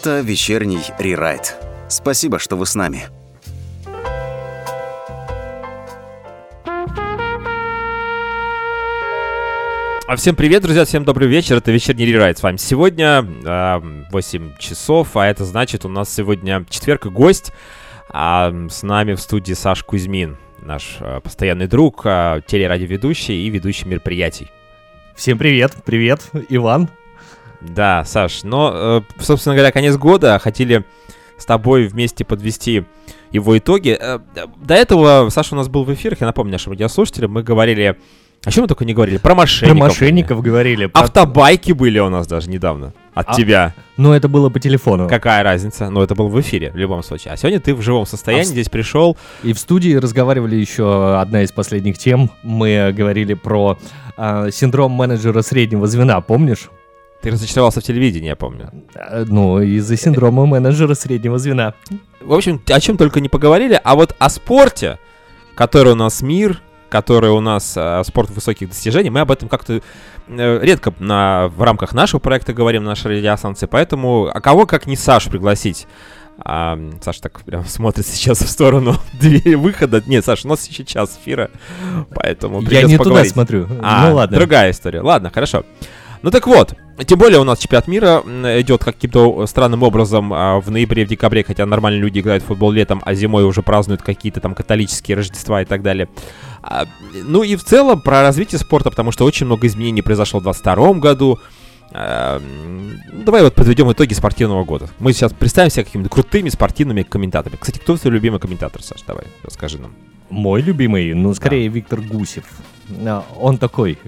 Это вечерний рерайт. Спасибо, что вы с нами. А всем привет, друзья, всем добрый вечер, это вечерний рерайт с вами. Сегодня э, 8 часов, а это значит у нас сегодня четверг и гость. А с нами в студии Саш Кузьмин, наш э, постоянный друг, телерадиоведущий и ведущий мероприятий. Всем привет, привет, Иван. Да, Саш, но, э, собственно говоря, конец года хотели с тобой вместе подвести его итоги. Э, до этого Саша у нас был в эфирах, я напомню нашим радиослушателям, мы говорили о чем мы только не говорили? Про мошенников. Про мошенников говорили. Про... Автобайки были у нас даже недавно. От а... тебя. Ну, это было по телефону. Какая разница? Ну, это было в эфире в любом случае. А сегодня ты в живом состоянии а в... здесь пришел. И в студии разговаривали еще одна из последних тем. Мы говорили про э, синдром менеджера среднего звена, помнишь? Ты разочаровался в телевидении, я помню. А, ну, из-за синдрома менеджера среднего звена. В общем, о чем только не поговорили, а вот о спорте, который у нас мир, который у нас э, спорт высоких достижений, мы об этом как-то э, редко на, в рамках нашего проекта говорим на нашей радиостанции, поэтому а кого как не Сашу пригласить? А, Саша так прям смотрит сейчас в сторону двери выхода. Нет, Саша, у нас еще час эфира, поэтому Я не поговорить. туда смотрю. А, ну ладно. Другая история. Ладно, хорошо. Ну так вот, тем более у нас чемпионат мира идет каким-то странным образом а, в ноябре, в декабре, хотя нормальные люди играют в футбол летом, а зимой уже празднуют какие-то там католические Рождества и так далее. А, ну и в целом про развитие спорта, потому что очень много изменений произошло в 2022 году. А, давай вот подведем итоги спортивного года. Мы сейчас представим себя какими-то крутыми спортивными комментаторами. Кстати, кто твой любимый комментатор, Саш? Давай, расскажи нам. Мой любимый, ну, скорее, да. Виктор Гусев. А, он такой.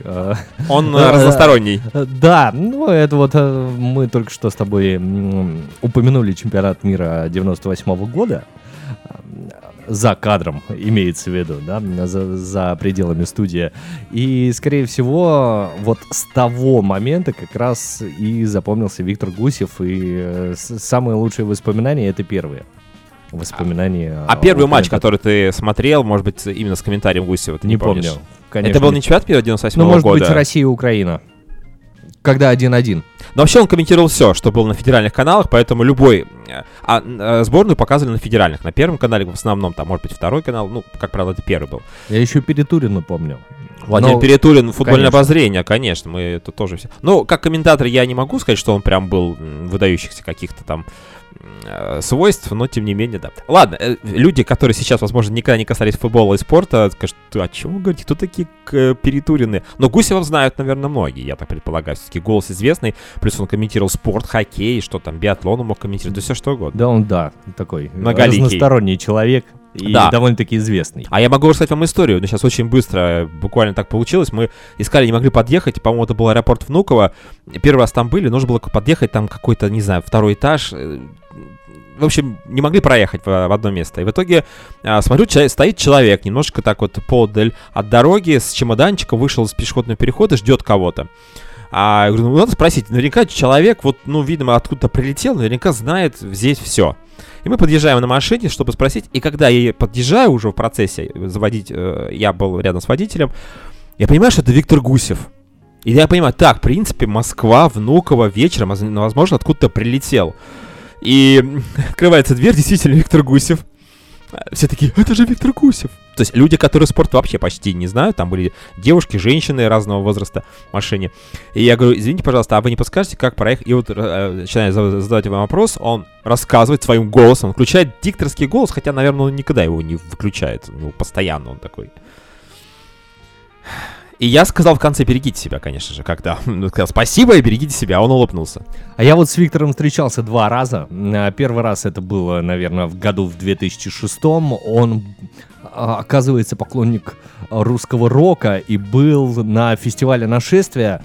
Он э, разносторонний. Да, ну это вот э, мы только что с тобой упомянули чемпионат мира 98 -го года за кадром, имеется в виду, да, за, за пределами студии. И, скорее всего, вот с того момента как раз и запомнился Виктор Гусев, и э, самые лучшие воспоминания — это первые воспоминания. А, а первый матч, который ты смотрел, может быть, именно с комментарием Гусева, ты не, не помню. Конечно. Это был не чемпионат мира 98 -го ну, может быть, Россия и Украина. Когда 1-1. Но вообще он комментировал все, что было на федеральных каналах, поэтому любой... Э, а, а сборную показывали на федеральных. На первом канале в основном, там, может быть, второй канал. Ну, как правило, это первый был. Я еще Перетурина помню. Владимир Но... Перетурин, футбольное конечно. обозрение, конечно, мы это тоже все. Ну, как комментатор я не могу сказать, что он прям был выдающихся каких-то там Э, свойств, но тем не менее, да. Ладно, э, люди, которые сейчас, возможно, никогда не касались футбола и спорта, скажут, о чем вы говорите, кто такие э, перетурины? Но Гусева знают, наверное, многие, я так предполагаю. Все-таки голос известный, плюс он комментировал спорт, хоккей, что там, биатлон он мог комментировать, да все что угодно. Да, он, да, такой Многоликий. разносторонний человек. И да. довольно-таки известный. А я могу рассказать вам историю, но сейчас очень быстро, буквально так получилось. Мы искали, не могли подъехать, по-моему, это был аэропорт Внуково. Первый раз там были, нужно было подъехать, там какой-то, не знаю, второй этаж в общем, не могли проехать в, в одно место. И в итоге, а, смотрю, ча- стоит человек немножко так вот подаль от дороги с чемоданчиком, вышел из пешеходного перехода, ждет кого-то. А я говорю, ну надо спросить, наверняка человек, вот, ну, видимо, откуда-то прилетел, наверняка знает здесь все. И мы подъезжаем на машине, чтобы спросить. И когда я подъезжаю уже в процессе, заводить, э, я был рядом с водителем, я понимаю, что это Виктор Гусев. И я понимаю, так, в принципе, Москва, Внуково вечером, возможно, откуда-то прилетел. И открывается дверь, действительно, Виктор Гусев. Все такие, это же Виктор Гусев. То есть люди, которые спорт вообще почти не знают, там были девушки, женщины разного возраста в машине. И я говорю, извините, пожалуйста, а вы не подскажете, как проехать? И вот э, начинаю задавать ему вопрос, он рассказывает своим голосом, он включает дикторский голос, хотя, наверное, он никогда его не выключает, ну, постоянно он такой. И я сказал в конце, берегите себя, конечно же, когда. Ну, сказал, спасибо и берегите себя, а он улыбнулся. А я вот с Виктором встречался два раза. А, первый раз это было, наверное, в году в 2006 Он, а, оказывается, поклонник русского рока и был на фестивале нашествия.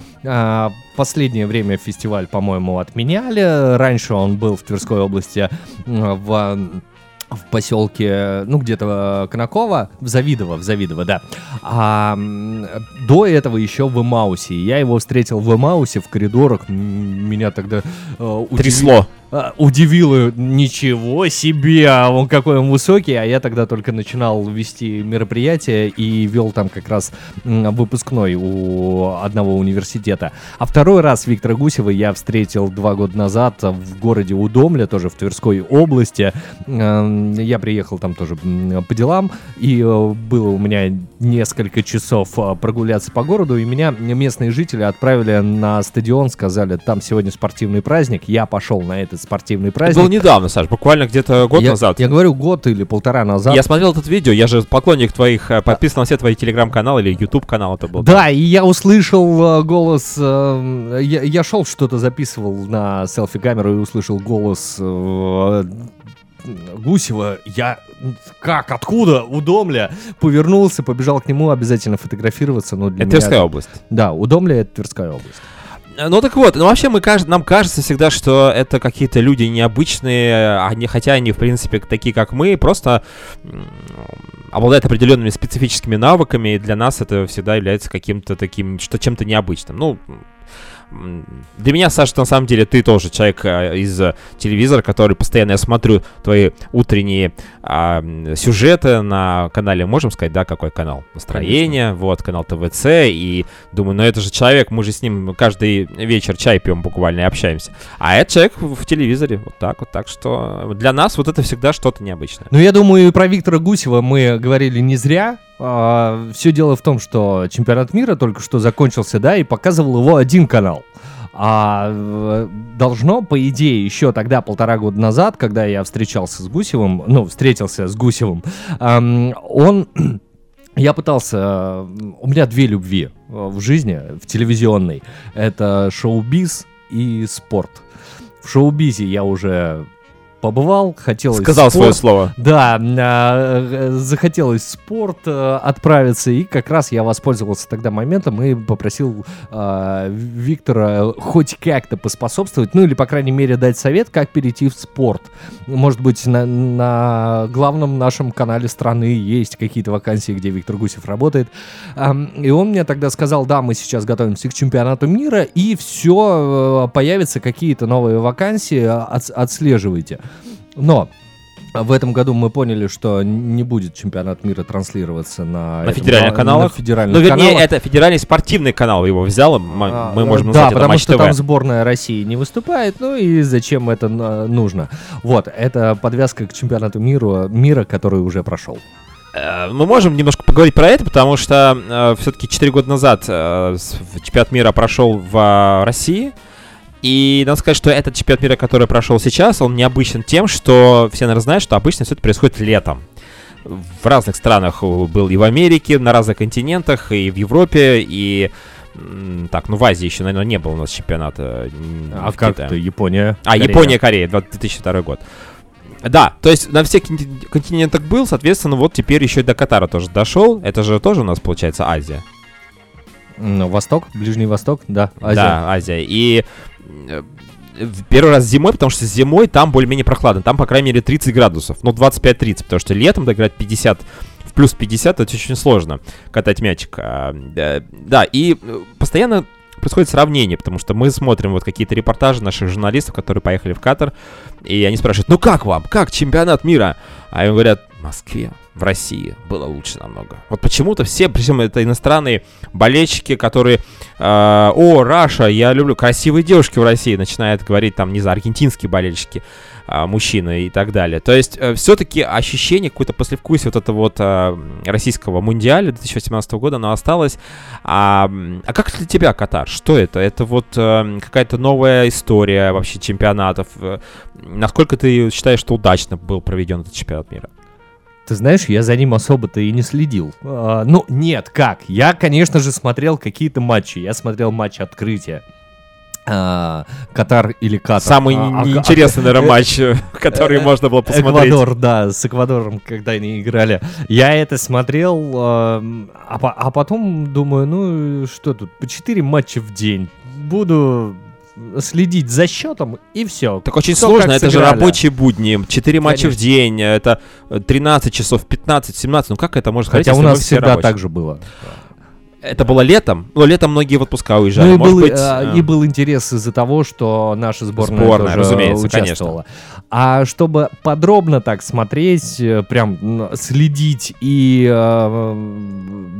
Последнее время фестиваль, по-моему, отменяли. Раньше он был в Тверской области в в поселке, ну, где-то э, Конакова, в Завидово, в Завидово, да. А до этого еще в Эмаусе. Я его встретил в Эмаусе в коридорах. Меня тогда э, удив... трясло. А, удивило, ничего себе, а он какой он высокий, а я тогда только начинал вести мероприятие и вел там как раз выпускной у одного университета. А второй раз Виктора Гусева я встретил два года назад в городе Удомля, тоже в Тверской области. Я приехал там тоже по делам, и э, было у меня несколько часов э, прогуляться по городу, и меня местные жители отправили на стадион, сказали, там сегодня спортивный праздник, я пошел на этот спортивный Это праздник. было недавно, Саш, буквально где-то год я, назад. Я говорю, год или полтора назад. Я смотрел этот видео, я же поклонник твоих, э, подписан на все твои телеграм-каналы или YouTube канал это был. Да, и я услышал э, голос, э, я, я шел что-то записывал на селфи-камеру и услышал голос э, Гусева. Я как, откуда, удомля, повернулся, побежал к нему, обязательно фотографироваться. Но для Это меня- Тверская область. Да, удомля это Тверская область. Э, Ну так вот, ну вообще мы нам кажется всегда, что это какие-то люди необычные, они, хотя они, в принципе, такие, как мы, просто обладают определенными специфическими навыками, и для нас это всегда является каким-то таким, что чем-то необычным. Ну, для меня, Саша, на самом деле, ты тоже человек э, из э, телевизора, который постоянно, я смотрю твои утренние а, сюжеты на канале, можем сказать, да, какой канал? Настроение, вот, канал ТВЦ, и думаю, ну это же человек, мы же с ним каждый вечер чай пьем буквально и общаемся. А этот человек в телевизоре, вот так вот, так что для нас вот это всегда что-то необычное. Ну, я думаю, про Виктора Гусева мы говорили не зря. Все дело в том, что чемпионат мира только что закончился, да, и показывал его один канал. А э, должно, по идее, еще тогда, полтора года назад, когда я встречался с Гусевым, ну, встретился с Гусевым, ам, он... Я пытался... э, У меня две любви э, в жизни, в телевизионной. Это шоу-биз и спорт. В шоу-бизе я уже побывал, хотелось Сказал свое спорт. слово. Да, а, э, захотелось спорт э, отправиться, и как раз я воспользовался тогда моментом и попросил Виктора хоть как-то поспособствовать, ну или, по крайней мере, дать совет, как перейти в спорт. Может быть, на, на главном нашем канале страны есть какие-то вакансии, где Виктор Гусев работает. И он мне тогда сказал, да, мы сейчас готовимся к чемпионату мира, и все, появятся какие-то новые вакансии, от- отслеживайте. Но в этом году мы поняли, что не будет чемпионат мира транслироваться на, этом федеральных ка- каналах? на федеральных Ну, вернее, каналах. это федеральный спортивный канал его взял, мы, А, мы э, можем Да, назвать это потому Матч что ТВ. там сборная России не выступает, ну и зачем это э, нужно? Вот, это подвязка к чемпионату мира, мира который уже прошел. Э, Мы можем немножко поговорить про это, потому что все-таки 4 года назад э, чемпионат мира прошел в э, России. И надо сказать, что этот чемпионат мира, который прошел сейчас, он необычен тем, что все, наверное, знают, что обычно все это происходит летом. В разных странах э, был и в Америке, на разных континентах, и в Европе, и... Так, ну в Азии еще, наверное, не было у нас чемпионата. А как это, Япония? А, Корея? Япония, Корея, 2002 год. Да, то есть на всех конти- континентах был, соответственно, вот теперь еще и до Катара тоже дошел. Это же тоже у нас получается Азия. М, Восток, Ближний Восток, да, Азия. Да, Азия. И э, первый раз зимой, потому что зимой там более-менее прохладно. Там, по крайней мере, 30 градусов. Ну, 25-30, потому что летом доиграть 50 в плюс 50 это очень сложно катать мячик. А, да, да, и э, постоянно происходит сравнение, потому что мы смотрим вот какие-то репортажи наших журналистов, которые поехали в Катар, и они спрашивают, ну как вам, как чемпионат мира? А им говорят, в Москве, в России было лучше намного. Вот почему-то все, причем это иностранные болельщики, которые, э, о, Раша, я люблю красивые девушки в России, начинают говорить там, не знаю, аргентинские болельщики, а, мужчины и так далее. То есть все-таки ощущение, какое-то послевкусие вот этого вот а, российского мундиаля 2018 года, оно осталось. А, а как для тебя Катар? Что это? Это вот э, какая-то новая история вообще чемпионатов? Э, Насколько ты считаешь, что удачно был проведен этот чемпионат мира? Ты знаешь, я за ним особо-то и не следил. А, ну, нет, как? Я, конечно же, смотрел какие-то матчи. Я смотрел матч открытия. А, Катар или Катар. Самый А, а, неинтересный, наверное, матч, э, который э, можно было посмотреть. Эквадор, да, с Эквадором, когда они играли. Я это смотрел, а, а потом думаю, ну что тут, по 4 матча в день. Буду следить за счетом и все. Так очень сложно, это же рабочие будни, 4 матча в Конечно. день, это э, 13 часов, 15, 17, ну как это можно Хотя сказать, у если мы нас все всегда рабочие? так же было. Это было летом, но летом многие в отпуска уезжали. Ну и Может был, быть, э, э, и был интерес из-за того, что наша сборная, Сборная, тоже разумеется, участвовала. А чтобы подробно так смотреть, э, прям следить и э,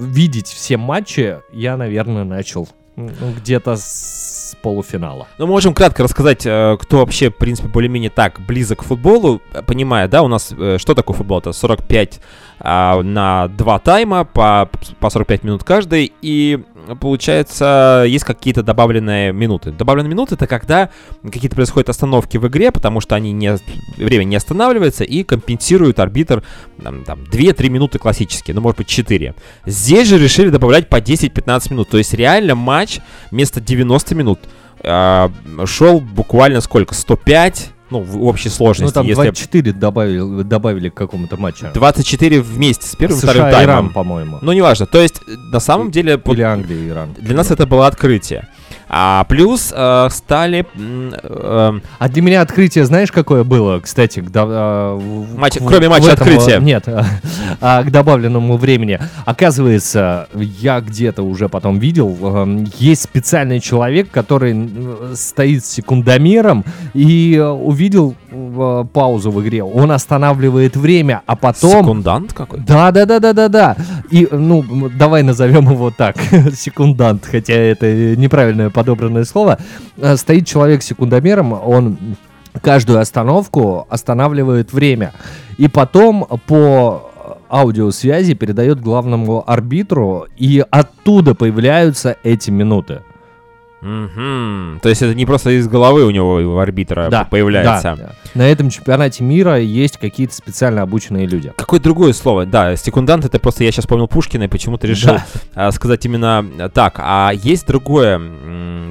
видеть все матчи, я, наверное, начал ну, где-то с полуфинала. Ну, можем кратко рассказать, э, кто вообще, в принципе, более-менее так близок к футболу, э, понимая, да, у нас, э, что такое футбол? Это 45 а, на два тайма, по, по 45 минут каждый, и получается, есть какие-то добавленные минуты. Добавленные минуты это когда какие-то происходят остановки в игре, потому что они не, время не останавливается, и компенсирует арбитр там, там 2-3 минуты классические, ну, может быть, 4. Здесь же решили добавлять по 10-15 минут, то есть реально матч вместо 90 минут а, шел буквально сколько? 105? Ну, в общей Ну, сложности. там если 24 добавили, добавили к какому-то матчу. 24 вместе с первым и вторым США, Иран, таймом. по-моему. Ну, неважно. То есть, на самом деле, Или Англия, Иран. для нас это было открытие. А плюс э, стали... э, А для меня открытие, знаешь, какое было, кстати, к, в- Матч- в- кроме матча этом, открытия. а, Нет, а, к добавленному времени. Оказывается, я где-то уже потом видел, эм, есть специальный человек, который стоит с секундомером и э, увидел э, паузу в игре. Он останавливает время, а потом... секундант какой? Да, да, да, да, да, да. И, ну, давай назовем его так, секундант, хотя это неправильное подобранное слово. Э, Стоит человек секундомером, он каждую остановку останавливает время. И потом по аудиосвязи передает главному арбитру, и оттуда появляются эти минуты. Мгм. То есть это не просто из головы у него у арбитра Да, появляется. Да. На этом чемпионате мира есть какие-то специально обученные люди. Какое другое слово? Да, секундант это просто я сейчас вспомнил Пушкина и почему-то решил Да. сказать именно так. А есть другое,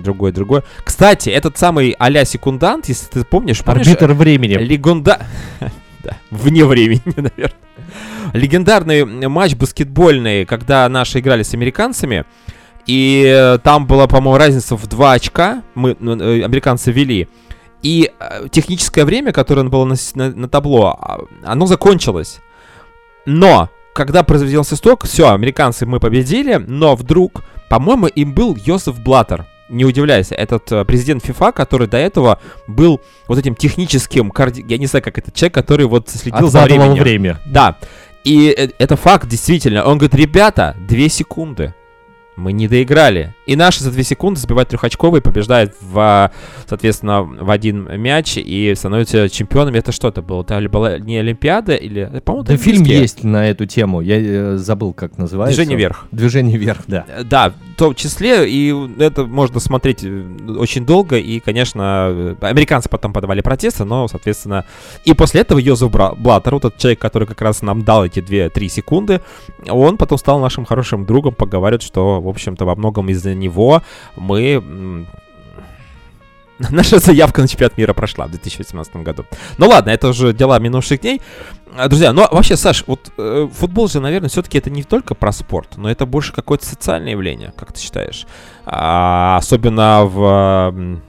другое, другое. Кстати, этот самый а-ля секундант, если ты помнишь, помнишь? Арбитр времени. Легенда... Да, вне времени, наверное. Легендарный матч баскетбольный, когда наши играли с американцами. И э, там была, по-моему, разница в 2 очка. Мы, ну, э, американцы вели. И э, техническое время, которое было на, на- на табло, а, оно закончилось. Но, когда произведился сток, все, американцы мы победили, но вдруг, по-моему, им был Йосеф Блаттер. Не удивляйся, этот президент ФИФА, который до этого был вот этим техническим, коорди- я не знаю, как этот человек, который вот следил за временем. время. Да. И это факт, действительно. Он говорит, ребята, две секунды. Мы не доиграли. И наши за две секунды забивают трехочковый, побеждает в, соответственно, в один мяч и становится чемпионами. Это что это было? Это была не Олимпиада или... По-моему, Да фильм есть на эту тему. Я э, забыл, как называется. Движение вверх. Движение вверх, да. Э, Да, в том числе, и это можно смотреть э, очень долго, и, конечно, американцы потом подавали протесты, но, соответственно, и после этого Йозеф Блаттер, вот этот человек, который как раз нам дал эти 2-3 секунды, он потом стал нашим хорошим другом, поговаривает, что, в общем-то, во многом из-за него мы... Наша заявка на чемпионат мира прошла в 2018 году. Ну ладно, это уже дела минувших дней. А, Друзья, ну а вообще, Саш, вот э, футбол же, наверное, все-таки это не только про спорт, но это больше какое-то социальное явление, как ты считаешь? А, особенно в...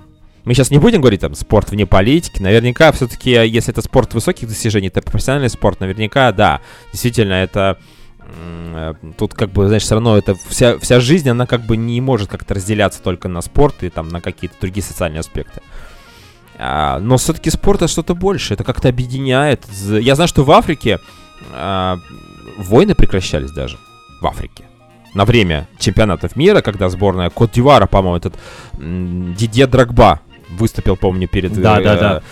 Мы сейчас не будем говорить там спорт вне политики. Наверняка все-таки, если это спорт высоких достижений, это профессиональный спорт, наверняка, да, действительно, это тут как бы, знаешь, все равно это вся, вся жизнь, она как бы не может как-то разделяться только на спорт и там на какие-то другие социальные аспекты. А, но все-таки спорт это что-то больше, это как-то объединяет. Я знаю, что в Африке а, войны прекращались даже. В Африке. На время чемпионатов мира, когда сборная Кот-Дивара, по-моему, этот Дидье Драгба выступил, помню, перед э, Да, да, да.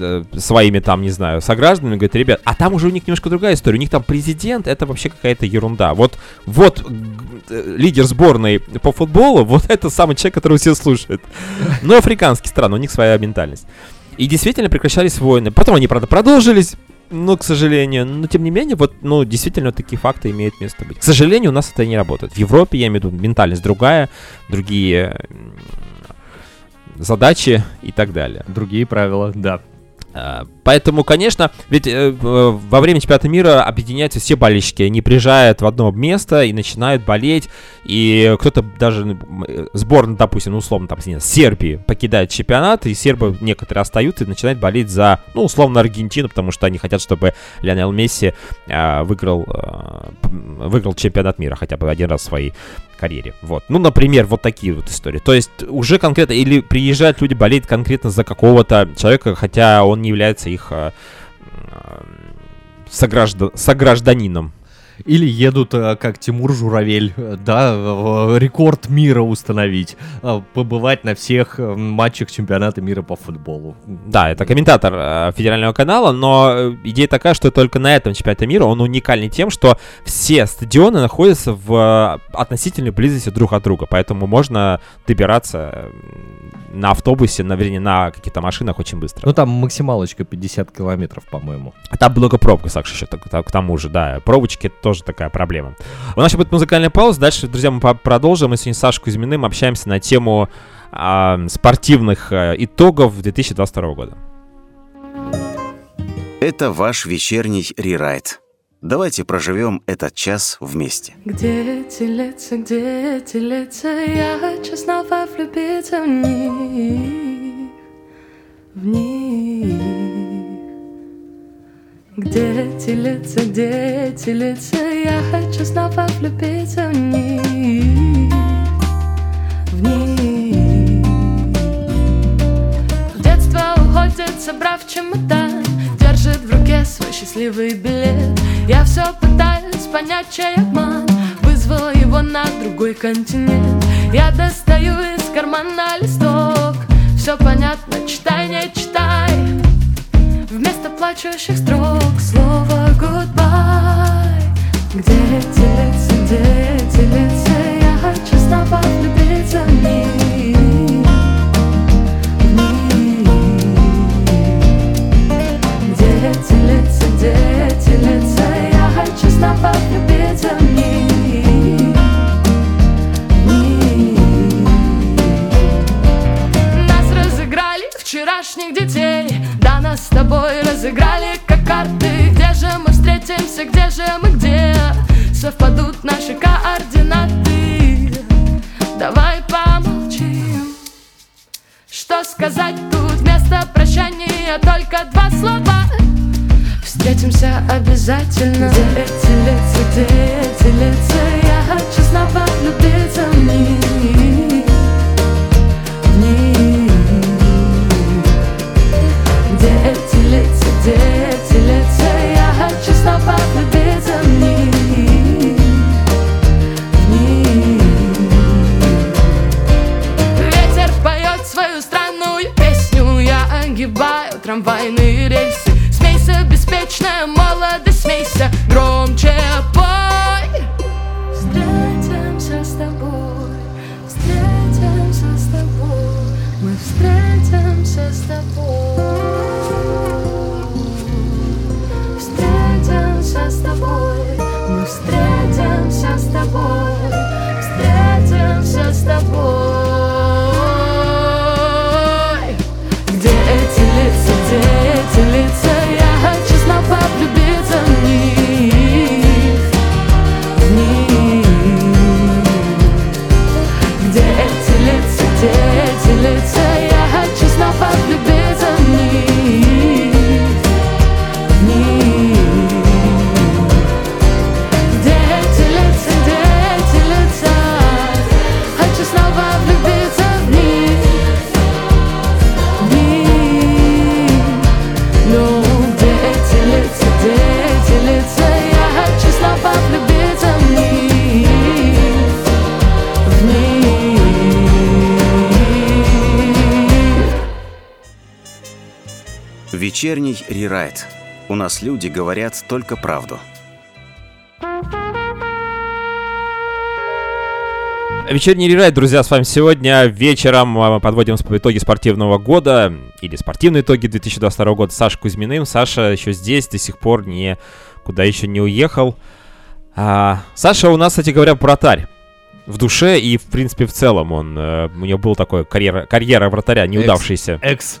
Э, своими там, не знаю, согражданами, говорит, ребят, а там уже у них немножко другая история, у них там президент, это вообще какая-то ерунда. Вот, вот э, лидер сборной по футболу, вот это самый человек, которого все слушают. Но африканские страны, у них своя ментальность. И действительно прекращались войны. Потом они, правда, продолжились, но, к сожалению, но тем не менее, вот, ну, действительно, вот такие факты имеют место быть. К сожалению, у нас это не работает. В Европе, я имею в виду, ментальность другая, другие задачи и так далее. Другие правила, да. А, Поэтому, конечно, ведь э, э, во время чемпионата мира объединяются все болельщики, они приезжают в одно место и начинают болеть, и кто-то даже э, сборная, допустим, ну, условно, там, не знаю, Сербии покидает чемпионат, и сербы некоторые остаются и начинают болеть за, ну, условно, Аргентину, потому что они хотят, чтобы Лионел Месси выиграл, выиграл чемпионат мира хотя бы один раз в своей карьере. Вот. Ну, например, вот такие вот истории. То есть уже конкретно, или приезжают люди болеть конкретно за какого-то человека, хотя он не является их э, э, сограждан, согражданином. Или едут, э, как Тимур Журавель, э, да, рекорд мира установить, э, побывать на всех матчах чемпионата мира по футболу. Да, это комментатор федерального канала, но идея такая, что только на этом чемпионате мира он уникальный тем, что все стадионы находятся в относительной близости друг от друга, поэтому можно добираться на автобусе, на, вернее, на каких-то машинах очень быстро. Ну, там максималочка 50 километров, по-моему. А Там много пробка, Саша, еще так- так- к тому же, да. Пробочки тоже такая проблема. У нас сейчас будет музыкальная пауза. Дальше, друзья, мы продолжим. Мы сегодня с Сашей Кузьминым общаемся на тему а, спортивных э, итогов 2022 года. Это ваш вечерний рерайт. Давайте проживем этот час вместе. Где эти лица, где эти лица Я хочу снова влюбиться в них В них Где лица, где лица Я хочу снова влюбиться в них. В них. Детство уходит, собрав чемодан Держит в руке свой счастливый билет. Я все пытаюсь понять, чей обман Вызвал его на другой континент. Я достаю из кармана листок. Все понятно, читай, не читай Вместо плачущих строк слово goodbye Где лица, где лица Я хочу снова влюбиться в них. Где эти лица Я хочу снова Вечерний рерайт. У нас люди говорят только правду. Вечерний рерайт, друзья, с вами сегодня вечером а, мы подводим итоги спортивного года или спортивные итоги 2022 года с Сашей Кузьминым. Саша еще здесь, до сих пор не куда еще не уехал. А, Саша у нас, кстати говоря, вратарь. В душе и, в принципе, в целом он... э, у него был такой карьера, карьера вратаря, неудавшийся. Экс. Экс,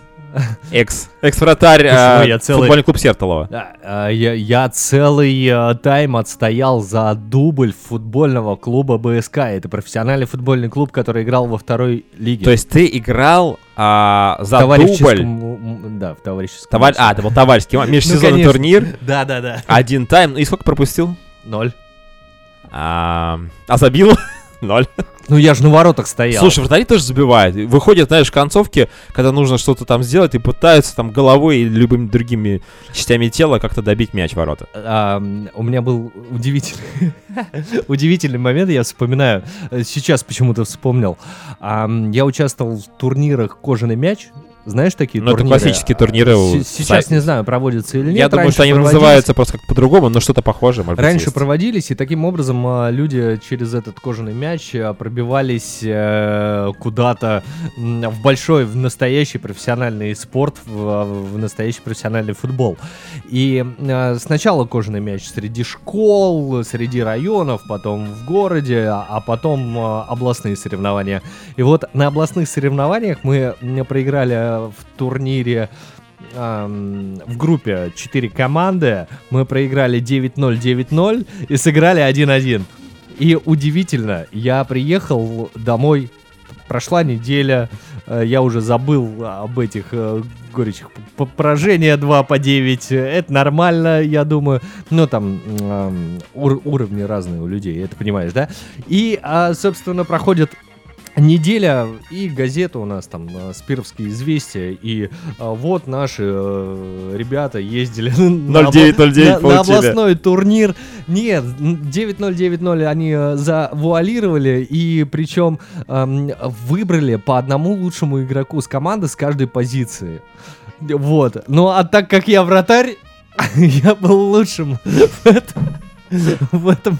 экс-вратарь а, ну я целый- футбольный клуб Сертолова. А, я, я целый э, тайм отстоял за дубль футбольного клуба БСК. Это профессиональный футбольный клуб, который играл во второй лиге. То есть ты играл а, за товарищеском, дубль... Да, в товарищеском. Товар... А, это был товарищеский ма- межсезонный турнир. Да, да, да. Один тайм. Ну И сколько пропустил? Ноль. А, а забил? Ноль. Ну я же на воротах стоял. Слушай, вратари тоже забивают. Выходят, знаешь, в концовке, когда нужно что-то там сделать, и пытаются там головой и любыми другими частями тела как-то добить мяч в ворота. А, у меня был удивительный, удивительный момент, я вспоминаю, э, сейчас почему-то вспомнил. А, я участвовал в турнирах «Кожаный мяч», знаешь такие Ну, это турниры? классические турниры С- Сейчас не знаю, проводятся или нет. Я думаю, Раньше что они проводились. называются просто как по-другому, но что-то похожее, может быть, Раньше есть. проводились, и таким образом а, люди через этот кожаный мяч а, пробивались э, куда-то в большой, в настоящий профессиональный спорт, в, в настоящий профессиональный футбол. И э, сначала кожаный мяч среди школ, среди районов, потом в городе, а а потом а, областные соревнования. И вот на областных соревнованиях мы проиграли в турнире в группе 4 команды. Мы проиграли 9-0, 9-0 и сыграли 1-1. И удивительно, я приехал домой, прошла неделя, э, я уже забыл об этих э, горячих п- поражения 2 по 9. Это нормально, я думаю. Ну, там ур- уровни разные у людей, это понимаешь, да? И, а, собственно, проходит неделя, и газета у нас там э, «Спировские известия», и а, вот наши э, ребята ездили на, обла- 0909 на- на областной турнир. Нет, 9-0-9-0 они э, завуалировали, и причем эм, выбрали по одному лучшему игроку с команды с каждой позиции. Вот. Ну, а так как я вратарь, я был лучшим в этом, в этом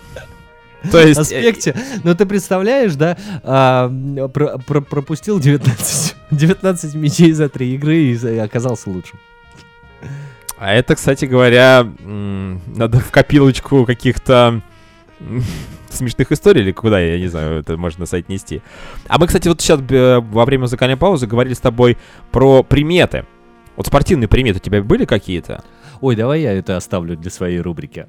То есть, э, аспекте. Но ты представляешь, да, а, про- про- пропустил 19, 19 мячей за три игры и за- и оказался лучшим. А это, кстати говоря, надо в копилочку каких-то смешных историй или куда, я не знаю, это можно на сайт нести. А мы, кстати, вот сейчас э, во время музыкальной паузы говорили с тобой про приметы. Вот спортивные приметы у тебя были какие-то, Ой, давай я это оставлю для своей рубрики.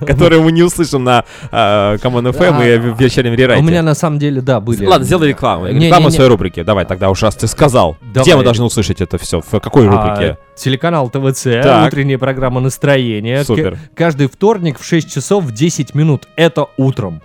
которые мы не услышим на Common FM и в вечернем рерайте? У меня на самом деле, да, были. Ладно, сделай рекламу. Не, Рекламу не, не. своей рубрики. Давай, тогда уж раз ты сказал. Где Давай. мы должны услышать это все? В какой А, рубрике? телеканал ТВЦ, Так. утренняя программа настроения. Супер. К- каждый вторник в 6 часов 10 минут. Это утром.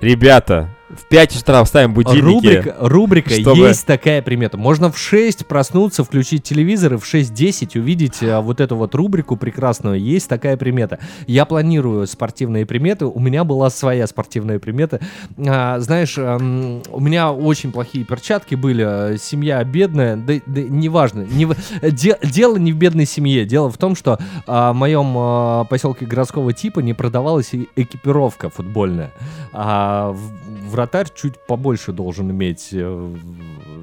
Ребята, в 5 утра вставим будильники. Рубрика, рубрика чтобы- есть такая примета. Можно в 6 проснуться, включить телевизор и в 6.10 увидеть а, вот эту вот рубрику прекрасную. Есть такая примета. Я планирую спортивные приметы. У меня была своя спортивная примета. А, знаешь, ам, у меня очень плохие перчатки были. а, Семья бедная. Да, да неважно. Не в- де- дело не в бедной семье. Дело в том, что а, в моем а, поселке городского типа не продавалась экипировка футбольная. А в- вратарь чуть побольше должен иметь э,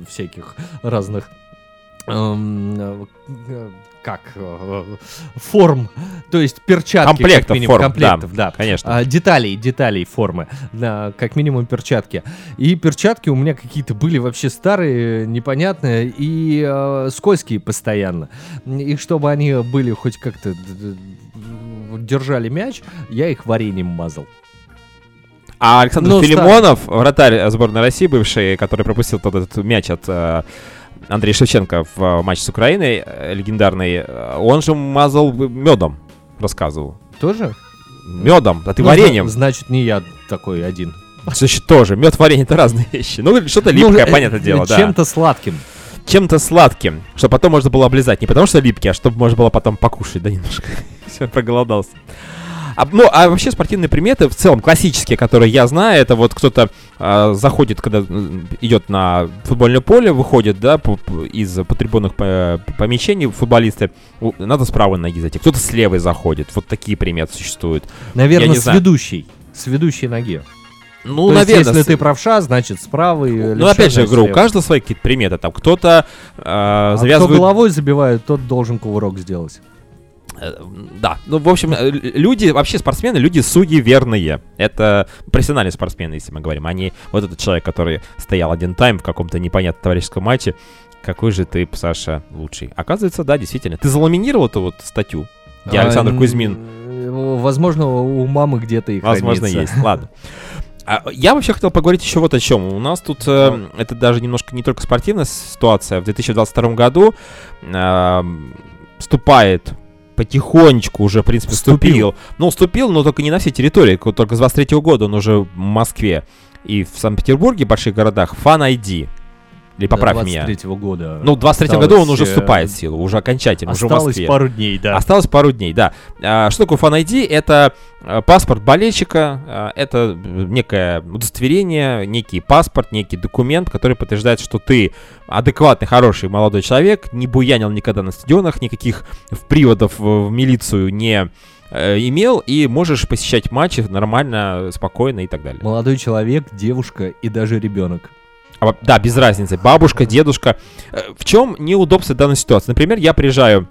всяких разных эм, э, как э, форм, то есть перчатки, как Комплектов минимум, форм, комплектов, да, Конечно. А, деталей, деталей формы, да, как минимум перчатки. И перчатки у меня какие-то были вообще старые, непонятные и э, скользкие постоянно. И чтобы они были хоть как-то держали мяч, я их вареньем мазал. А Александр Ну, Филимонов, вратарь сборной России бывший, который пропустил тот этот мяч от э, Андрея Шевченко в э, матче с Украиной, э, легендарный, э, он же мазал медом, рассказывал. Тоже? Медом, а ты Ну, вареньем. зна- Значит, не я такой один. Значит, тоже. Мед, варенье это разные вещи. Ну, что-то Ну, липкое, э, понятное э, дело, да. Чем-то сладким. Чем-то сладким, чтобы потом можно было облизать. Не потому что липкий, а чтобы можно было потом покушать, да, немножко. Все, проголодался. А, ну, а вообще спортивные приметы, в целом классические, которые я знаю, это вот кто-то а, заходит, когда идет на футбольное поле, выходит, да, по- по- из по- помещений футболисты, надо с правой ноги зайти, кто-то с левой заходит, вот такие приметы существуют. Наверное, с знаю. ведущей. С ведущей ноги. Ну, То есть, наверное. если с- ты правша, значит с правой. ну, опять же, говорю, у каждого свои какие-то приметы, там кто-то а, А кто завязывает... головой забивает, тот должен кувырок сделать. Э, Да, ну, в общем, э, люди, вообще спортсмены, люди суеверные. Это профессиональные спортсмены, если мы говорим. Они, вот этот человек, который стоял один тайм в каком-то непонятном товарищеском матче, какой же ты, Саша, лучший. Оказывается, да, действительно. Ты заламинировал эту вот статью, где А, Александр Кузьмин, э, Возможно, у мамы где-то и возможно, хранится. есть. Ладно. А, Я вообще хотел поговорить еще вот о чем. У нас тут, э, это даже немножко не только спортивная ситуация. В 2022 году э, вступает потихонечку уже, в принципе, Вступил. вступил. Ну, вступил, но только не на всей территории. ко- Только с 23 года он уже в Москве и в Санкт-Петербурге, в больших городах, Fan ID. Или поправь меня. 23 года. Ну, в 23 Осталось, году он уже э, вступает в силу, уже окончательно, уже в Осталось Москве. пару дней, да. Осталось пару дней, да. А, что такое Fan ID? Это э, паспорт болельщика, а, это некое удостоверение, некий паспорт, некий документ, который подтверждает, что ты адекватный, хороший молодой человек, не буянил никогда на стадионах, никаких приводов в милицию не э, имел, и можешь посещать матчи нормально, спокойно и так далее. Молодой человек, девушка и даже ребенок. А, да, без разницы. Бабушка, дедушка. Э, В чем неудобство данной ситуации? Например, я приезжаю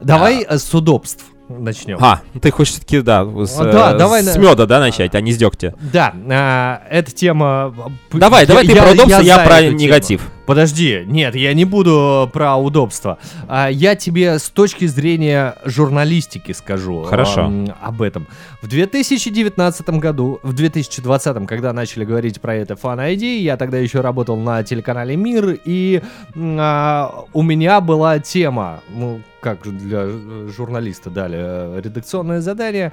Давай э, с удобств начнем. А, ты хочешь все-таки, да, с, А, да, э, давай с меда, да, начать, а не с дегтя. Да, а, эта тема... э, Давай, давай ты про удобство, я, за про эту тему. негатив. Подожди, нет, я не буду про удобство. А, я тебе с точки зрения журналистики скажу Хорошо. ам, об этом. В 2019 году, в 2020, когда начали говорить про это Fan ID, я тогда еще работал на телеканале Мир, и а, у меня была тема, ну, как для э, журналиста дали э, редакционное задание,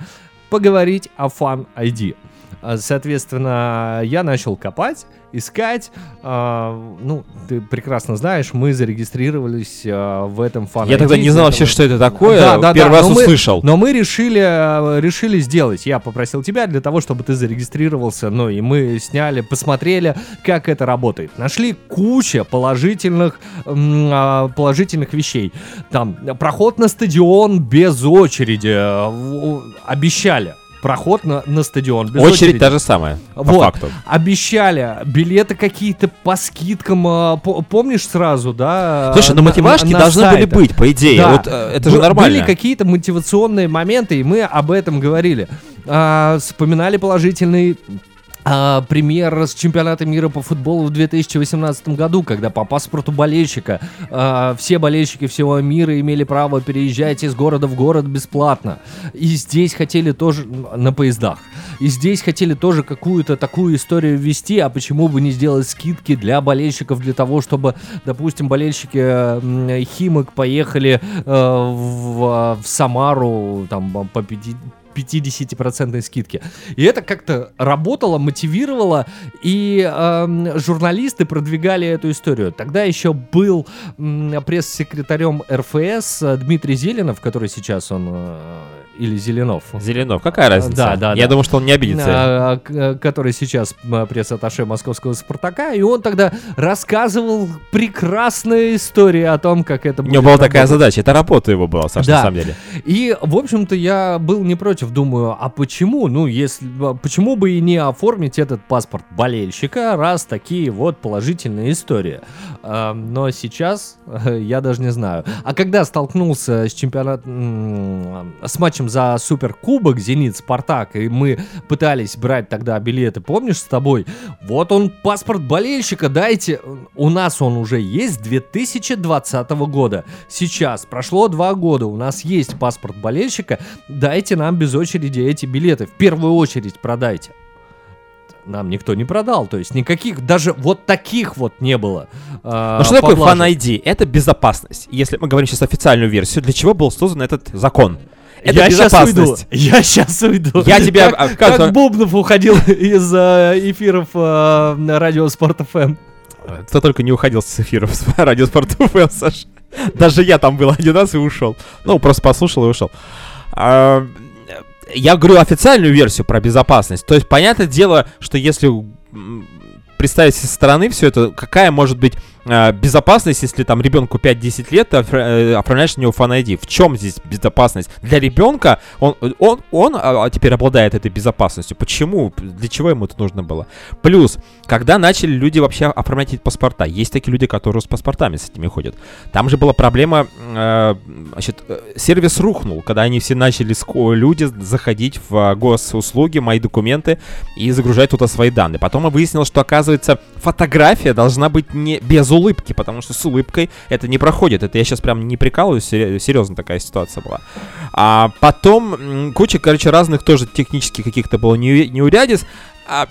поговорить о Fan ID. А, Соответственно, я начал копать, искать. а, ну, ты прекрасно знаешь, мы зарегистрировались а, в этом фан Я тогда не знал вообще, что это такое. Да, да, Первый да, раз но мы- услышал. Но мы решили, решили сделать. Я попросил тебя для того, чтобы ты зарегистрировался. Ну и мы сняли, посмотрели, как это работает. Нашли куча положительных, а, положительных вещей. Там проход на стадион без очереди. э, Обещали. Проход на, на стадион без Очередь очереди. та же самая, по Вот. факту. Обещали билеты какие-то по скидкам, а, по- помнишь сразу, да? Слушай, ну на- мотивашки на- на должны были сайтах. быть, по идее. Да. Вот э, это же Б- нормально. Были какие-то мотивационные моменты, и мы об этом говорили. А, вспоминали положительный а, пример с чемпионата мира по футболу в 2018 году, когда по паспорту болельщика а, все болельщики всего мира имели право переезжать из города в город бесплатно. И здесь хотели тоже на поездах. И здесь хотели тоже какую-то такую историю ввести, а почему бы не сделать скидки для болельщиков, для того, чтобы, допустим, болельщики э, Химок поехали э, в, в Самару там по 50 50% скидки. И это как-то работало, мотивировало, и эм, журналисты продвигали эту историю. Тогда еще был м, пресс-секретарем РФС э, Дмитрий Зеленов, который сейчас он... э, или Зеленов. Зеленов, какая разница? Да, да, Я да. думаю, что он не обидится. А, к- э, который сейчас пресс-атташе московского «Спартака», и он тогда рассказывал прекрасные истории о том, как это У него была такая задача, это работа его была, Саша, Да. на самом деле. И, в общем-то, я был не против, думаю, а почему, ну, если, а почему бы и не оформить этот паспорт болельщика, раз такие вот положительные истории. А, но сейчас э, я даже не знаю. А когда столкнулся с чемпионатом, с матчем за Суперкубок Зенит-Спартак, и мы пытались брать тогда билеты, помнишь, с тобой? Вот он, паспорт болельщика, дайте. У нас он уже есть 2020 года. Сейчас, прошло два года, у нас есть паспорт болельщика, дайте нам без очереди эти билеты. В первую очередь продайте. Нам никто не продал, то есть никаких, даже вот таких вот не было. а, Ну что такое. Fan ID? Это безопасность. Если мы говорим сейчас официальную версию, для чего был создан этот закон? Это я сейчас уйду. безопасность. Я сейчас уйду. Я тебя- Как, а, как как Бубнов уходил из э, эфиров э, радио Спорт. ФМ. Кто только не уходил с эфиров Радио Спорт ФМ, Саша. Даже я там был один раз и ушел. Ну, просто послушал и ушел. А, Я говорю официальную версию про безопасность. То есть, понятное дело, что если представить со стороны все это, какая может быть безопасность, если там ребенку 5-10 лет, ты э, оформляешь на него Fan? В чем здесь безопасность? Для ребенка он, он, он а, теперь обладает этой безопасностью. Почему? Для чего ему это нужно было? Плюс, когда начали люди вообще оформлять эти паспорта, есть такие люди, которые с паспортами с этими ходят. Там же была проблема, э, значит, э, сервис рухнул, когда они все начали, люди, заходить в э, госуслуги, мои документы и загружать туда свои данные. Потом я выяснил, что, оказывается, фотография должна быть не без улыбки, потому что с улыбкой это не проходит. Это я сейчас прям не прикалываюсь, серьезно, такая ситуация была. А потом куча, короче, разных тоже технических каких-то было неу- неурядиц. А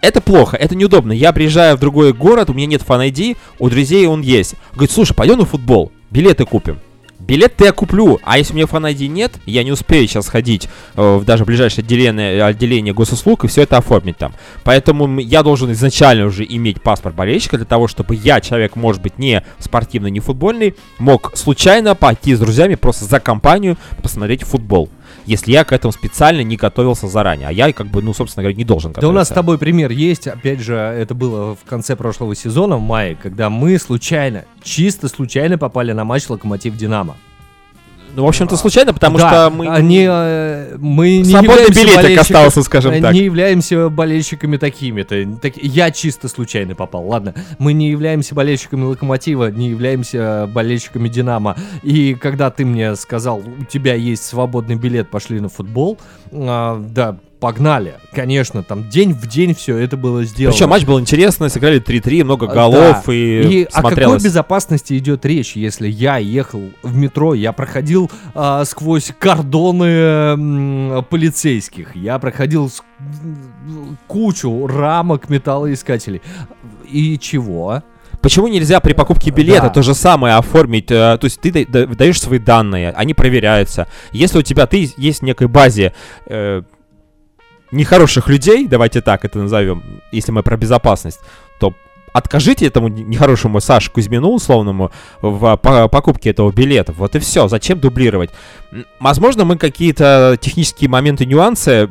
это плохо, это неудобно. Я приезжаю в другой город, у меня нет фан ID, у друзей он есть. Говорит, слушай, пойдем на футбол, билеты купим. Билет я куплю, а если у меня фан нет, я не успею сейчас ходить э, в даже ближайшее отделение, отделение госуслуг и все это оформить там. Поэтому я должен изначально уже иметь паспорт болельщика для того, чтобы я, человек, может быть, не спортивный, не футбольный, мог случайно пойти с друзьями просто за компанию посмотреть футбол если я к этому специально не готовился заранее. А я, как бы, ну, собственно говоря, не должен готовиться. Да у нас с тобой пример есть. Опять же, это было в конце прошлого сезона, в мае, когда мы случайно, чисто случайно попали на матч Локомотив-Динамо. Ну, в общем-то, случайно, потому да, что мы... Они, э, мы не Свободный билетик остался, скажем так. Не являемся болельщиками такими-то. Так, я чисто случайно попал, ладно. Мы не являемся болельщиками Локомотива, не являемся болельщиками Динамо. И когда ты мне сказал, у тебя есть свободный билет, пошли на футбол, а, да, погнали. Конечно, там день в день все это было сделано. Причем матч был интересный, сыграли 3-3, много А, голов да. и, И о какой смотрелось. безопасности идет речь, если я ехал в метро, я проходил а, сквозь кордоны м, полицейских, я проходил с- кучу рамок металлоискателей. И чего? Почему нельзя при покупке билета Да. то же самое оформить? э, то есть ты да- да- даешь свои данные, они проверяются. Если у тебя ты есть в некой базе э, нехороших людей, давайте так это назовем, если мы про безопасность, то откажите этому не- нехорошему Саше Кузьмину условному в по- покупке этого билета. Вот и все. Зачем дублировать? Возможно, мы какие-то технические моменты, нюансы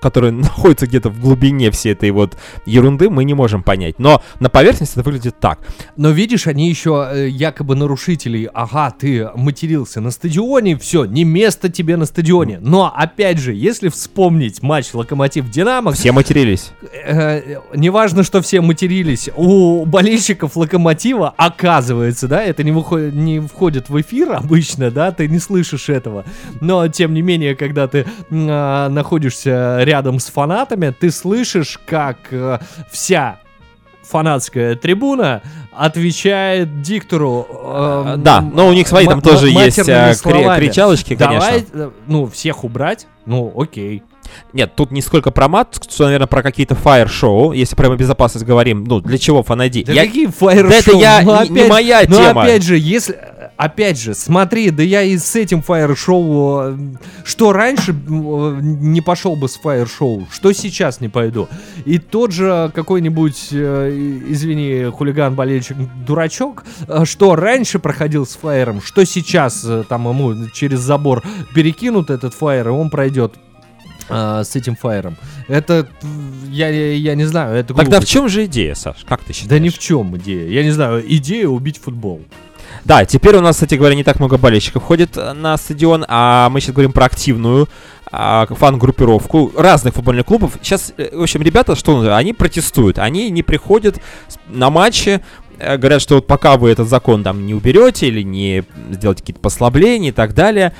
которые находятся где-то в глубине всей этой вот ерунды, мы не можем понять. Но на поверхности это выглядит так. Но видишь, они еще э, якобы нарушителей. Ага, ты матерился на стадионе, все, не место тебе на стадионе. Но опять же, если вспомнить матч Локомотив-Динамо, Все матерились. э, неважно, что все матерились, у болельщиков Локомотива, оказывается, да, это не, выходит, не входит в эфир обычно, да, ты не слышишь этого, но, тем не менее, когда ты а, находишься рядом с фанатами, ты слышишь, как э, вся фанатская трибуна отвечает диктору. э, Да, но у них свои там тоже есть э, кри- кричалочки, Давай, конечно. э, ну, всех убрать, ну, окей. Нет, тут не сколько про мат, что, наверное, про какие-то фаер-шоу, если про безопасность говорим. Ну, для чего фанайди? Да Я- какие фаер-шоу? Да это я- Ну, не- не моя ну, тема. опять же, если... Опять же, смотри, да я и с этим фаер-шоу... э, Что раньше э, не пошел бы с фаер-шоу, что сейчас не пойду. И тот же какой-нибудь, э, извини, хулиган-болельщик, дурачок, э, что раньше проходил с фаером, что сейчас там ему через забор перекинут этот фаер, и он пройдет с этим фаером. Это, я, я не знаю, это Тогда в глупость. чем же идея, Саш? Как ты считаешь? Да ни в чем идея. Я не знаю, идея убить футбол. Да, теперь у нас, кстати говоря, не так много болельщиков ходит э, на стадион, а мы сейчас говорим про активную а, фан-группировку разных футбольных клубов. Сейчас, э, в общем, ребята, что они протестуют, они не приходят на матчи, э, говорят, что вот пока вы этот закон там не уберете или не сделаете какие-то послабления и так далее.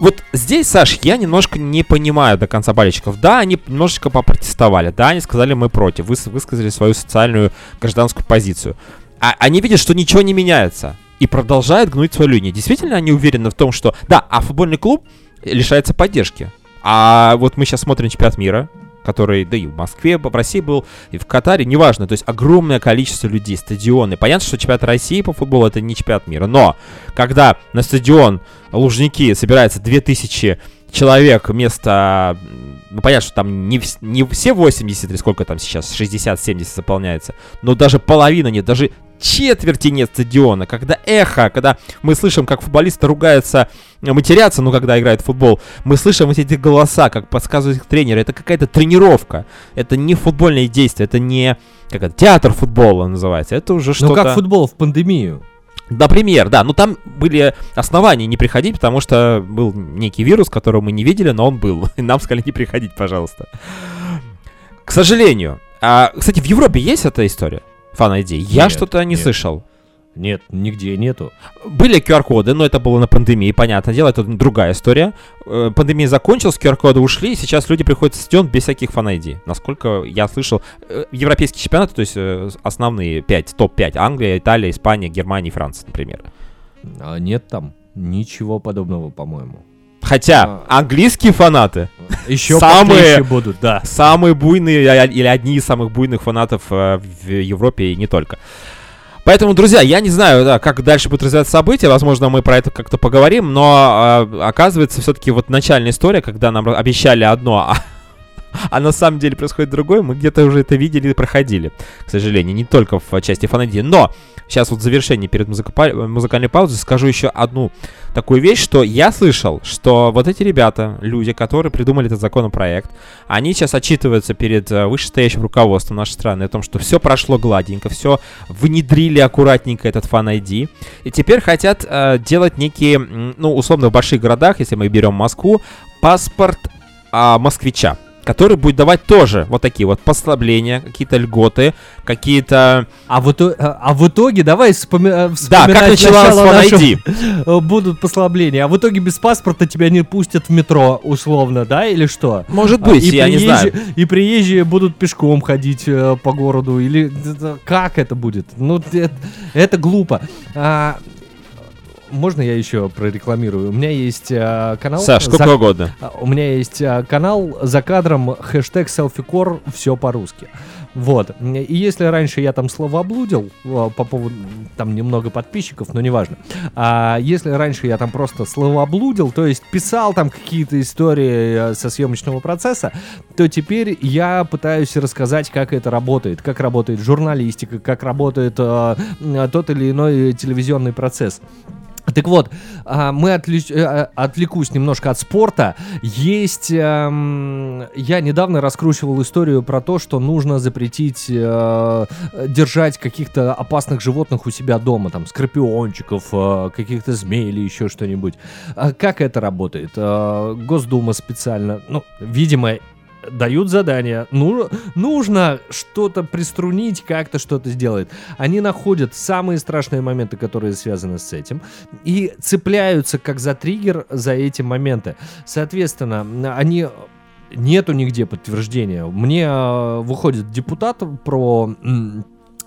Вот здесь, Саш, я немножко не понимаю до конца болельщиков. Да, они немножечко попротестовали, да, они сказали, мы против, вы высказали свою социальную гражданскую позицию. А они видят, что ничего не меняется. И продолжают гнуть свою линию. Действительно, они уверены в том, что... Да, а футбольный клуб лишается поддержки. А вот мы сейчас смотрим чемпионат мира, который, да и в Москве, в России был, и в Катаре, неважно, то есть огромное количество людей, стадионы. Понятно, что чемпионат России по футболу это не чемпионат мира, но когда на стадион Лужники собирается 2000 человек вместо... Ну, понятно, что там не, не все 80 или сколько там сейчас, 60-70 заполняется, но даже половина нет, даже четверти нет стадиона, когда эхо, когда мы слышим, как футболисты ругаются, матерятся, ну, когда играют в футбол, мы слышим эти, эти голоса, как подсказывают их тренеры, это какая-то тренировка, это не футбольные действия, это не как это, театр футбола называется, это уже что-то... Ну как футбол в пандемию? Например, да, ну там были основания не приходить, потому что был некий вирус, которого мы не видели, но он был. И нам сказали не приходить, пожалуйста. К сожалению. А, кстати, в Европе есть эта история? Фан ID? Я что-то не нет. слышал. Нет, нигде нету. Были QR-коды, но это было на пандемии, понятное дело, это другая история. Э, Пандемия закончилась, QR-коды ушли, и сейчас люди приходят в стадион без всяких фан ID. Насколько я слышал, э, европейские чемпионаты, то есть э, основные 5, топ-5, Англия, Италия, Испания, Германия и Франция, например. А нет там ничего подобного, по-моему. Хотя А. английские фанаты Еще Самые- будут, да. самые буйные или одни из самых буйных фанатов э, в Европе и не только. Поэтому, друзья, я не знаю, да, как дальше будут развиваться события. Возможно, мы про это как-то поговорим, но э, оказывается, все-таки вот начальная история, когда нам обещали одно, а а на самом деле происходит другое, мы где-то уже это видели и проходили, к сожалению, не только в части фанадии. Но сейчас вот в завершении перед музыка- музыкальной паузой скажу еще одну такую вещь, что я слышал, что вот эти ребята, люди, которые придумали этот законопроект, они сейчас отчитываются перед э, вышестоящим руководством нашей страны о том, что все прошло гладенько, все внедрили аккуратненько этот фан ID, и теперь хотят э, делать некие, ну, условно, в больших городах, если мы берем Москву, паспорт э, москвича который будет давать тоже вот такие вот послабления, какие-то льготы, какие-то... А в, итоге, а в итоге давай вспоми... Э, да, как началось Фан э, Будут послабления, а в итоге без паспорта тебя не пустят в метро, условно, да, или что? Может быть, и я приезжие, не знаю. И приезжие будут пешком ходить э, по городу, или как это будет? Ну, это, это глупо. А, можно я еще прорекламирую? У меня есть э, канал... Саш, сколько за... угодно. А, у меня есть э, канал за кадром хэштег селфикор все по-русски. Вот. И если раньше я там слово облудил э, по поводу... Там немного подписчиков, но неважно. А если раньше я там просто слово облудил, то есть писал там какие-то истории э, со съемочного процесса, то теперь я пытаюсь рассказать, как это работает, как работает журналистика, как работает э, тот или иной телевизионный процесс. Так вот, а, мы отвлеч... Э, э, отвлекусь немножко от спорта. Есть... Эм... Я недавно раскручивал историю про то, что нужно запретить э, держать каких-то опасных животных у себя дома, там, скорпиончиков, э, каких-то змей или еще что-нибудь. А как это работает? Э, Госдума специально, ну, видимо, дают задание, ну, нужно что-то приструнить, как-то что-то сделать. Они находят самые страшные моменты, которые связаны с этим, и цепляются как за триггер за эти моменты. Соответственно, они нету нигде подтверждения. Мне э, выходит депутат про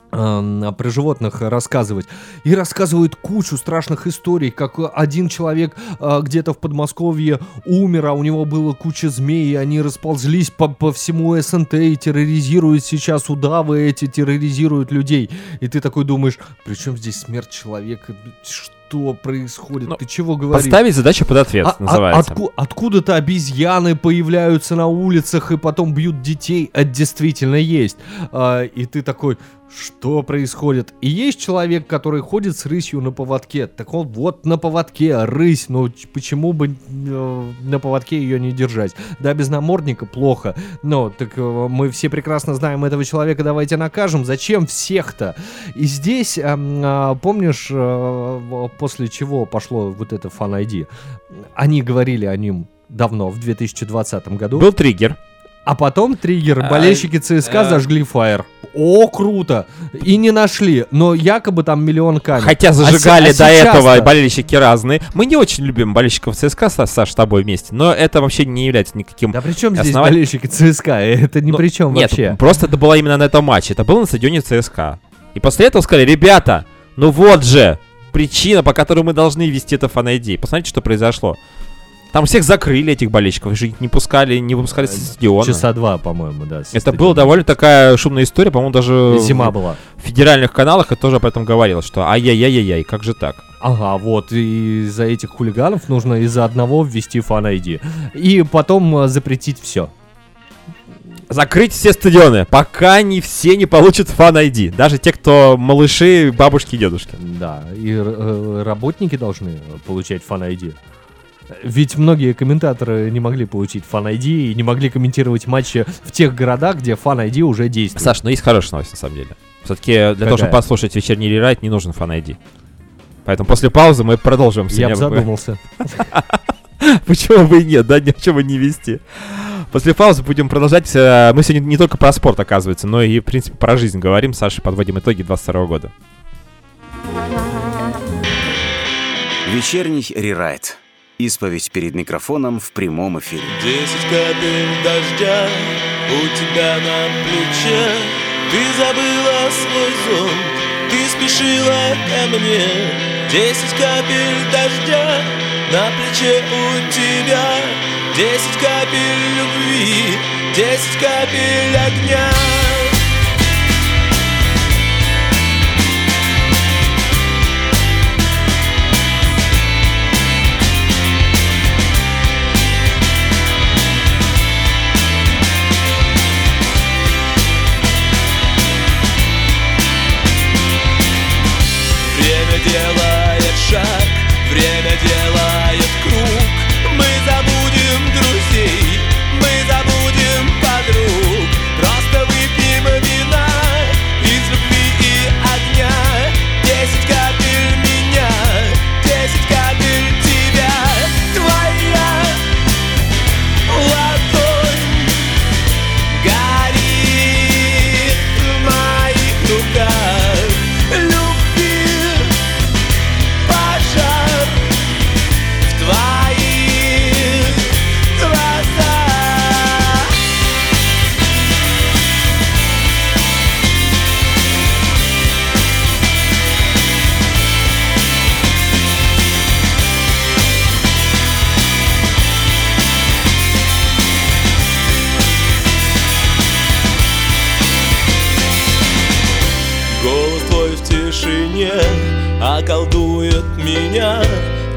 про животных рассказывать. И рассказывают кучу страшных историй, как один человек э, где-то в Подмосковье умер, а у него было куча змей, и они расползлись по, по всему СНТ и терроризируют сейчас удавы эти, терроризируют людей. И ты такой думаешь, при чем здесь смерть человека? Что? что происходит? Ну, Ты чего говоришь? Поставить задачу под ответ, а, а называется. Отку, откуда-то обезьяны появляются на улицах и потом бьют детей. Это действительно есть. А, и ты такой, что происходит? И есть человек, который ходит с рысью на поводке. Так он вот на поводке, рысь, ну почему бы э, на поводке ее не держать? Да, без намордника плохо. Но так э, мы все прекрасно знаем этого человека, давайте накажем. Зачем всех-то? И здесь, э, э, помнишь, после чего пошло вот это ID? Они говорили о нем давно, в 2020 году. Был триггер. А потом триггер. А, болельщики ЦСКА а, зажгли фаер. О, круто! И не нашли, но якобы там миллион камер. Хотя зажигали а, а до этого болельщики разные. Мы не очень любим болельщиков ЦСКА, Саш, с тобой вместе, но это вообще не является никаким Да при чем здесь болельщики ЦСКА? Это ни ну, при чем нет, вообще. просто это было именно на этом матче. Это было на стадионе ЦСКА. И после этого сказали, ребята, ну вот же, причина, по которой мы должны вести это фан-ID. Посмотрите, что произошло. Там всех закрыли, этих болельщиков, же не пускали, не выпускали с стадиона. Часа два, по-моему, да. Это была довольно такая шумная история, по-моему, даже... Зима была. В федеральных каналах это тоже об этом говорилось, что ай-яй-яй-яй, как же так? Ага, вот, и из-за этих хулиганов нужно из-за одного ввести фан-айди. И потом э, запретить все. Закрыть все стадионы, пока не все не получат Fan ID. Даже те, кто малыши, бабушки и дедушки. Да, и э, работники должны получать Fan ID. Ведь многие комментаторы не могли получить Fan ID и не могли комментировать матчи в тех городах, где фан ID уже действует. Саш, ну есть хорошая новость на самом деле. Все-таки для Какая? того, чтобы послушать вечерний рерайт, не нужен Fan ID. Поэтому после паузы мы продолжим. Я бы задумался. Почему бы и нет, да, ни о чем не вести. После паузы будем продолжать. Э, мы сегодня не только про спорт, оказывается, но и, в принципе, про жизнь говорим. Саша, подводим итоги 22 года. Вечерний рерайт. Исповедь перед микрофоном в прямом эфире. Десять капель дождя у тебя на плече. Ты забыла свой зонт, ты спешила ко мне. Десять капель дождя на плече у тебя. Десять капель любви, десять капель огня. делает шаг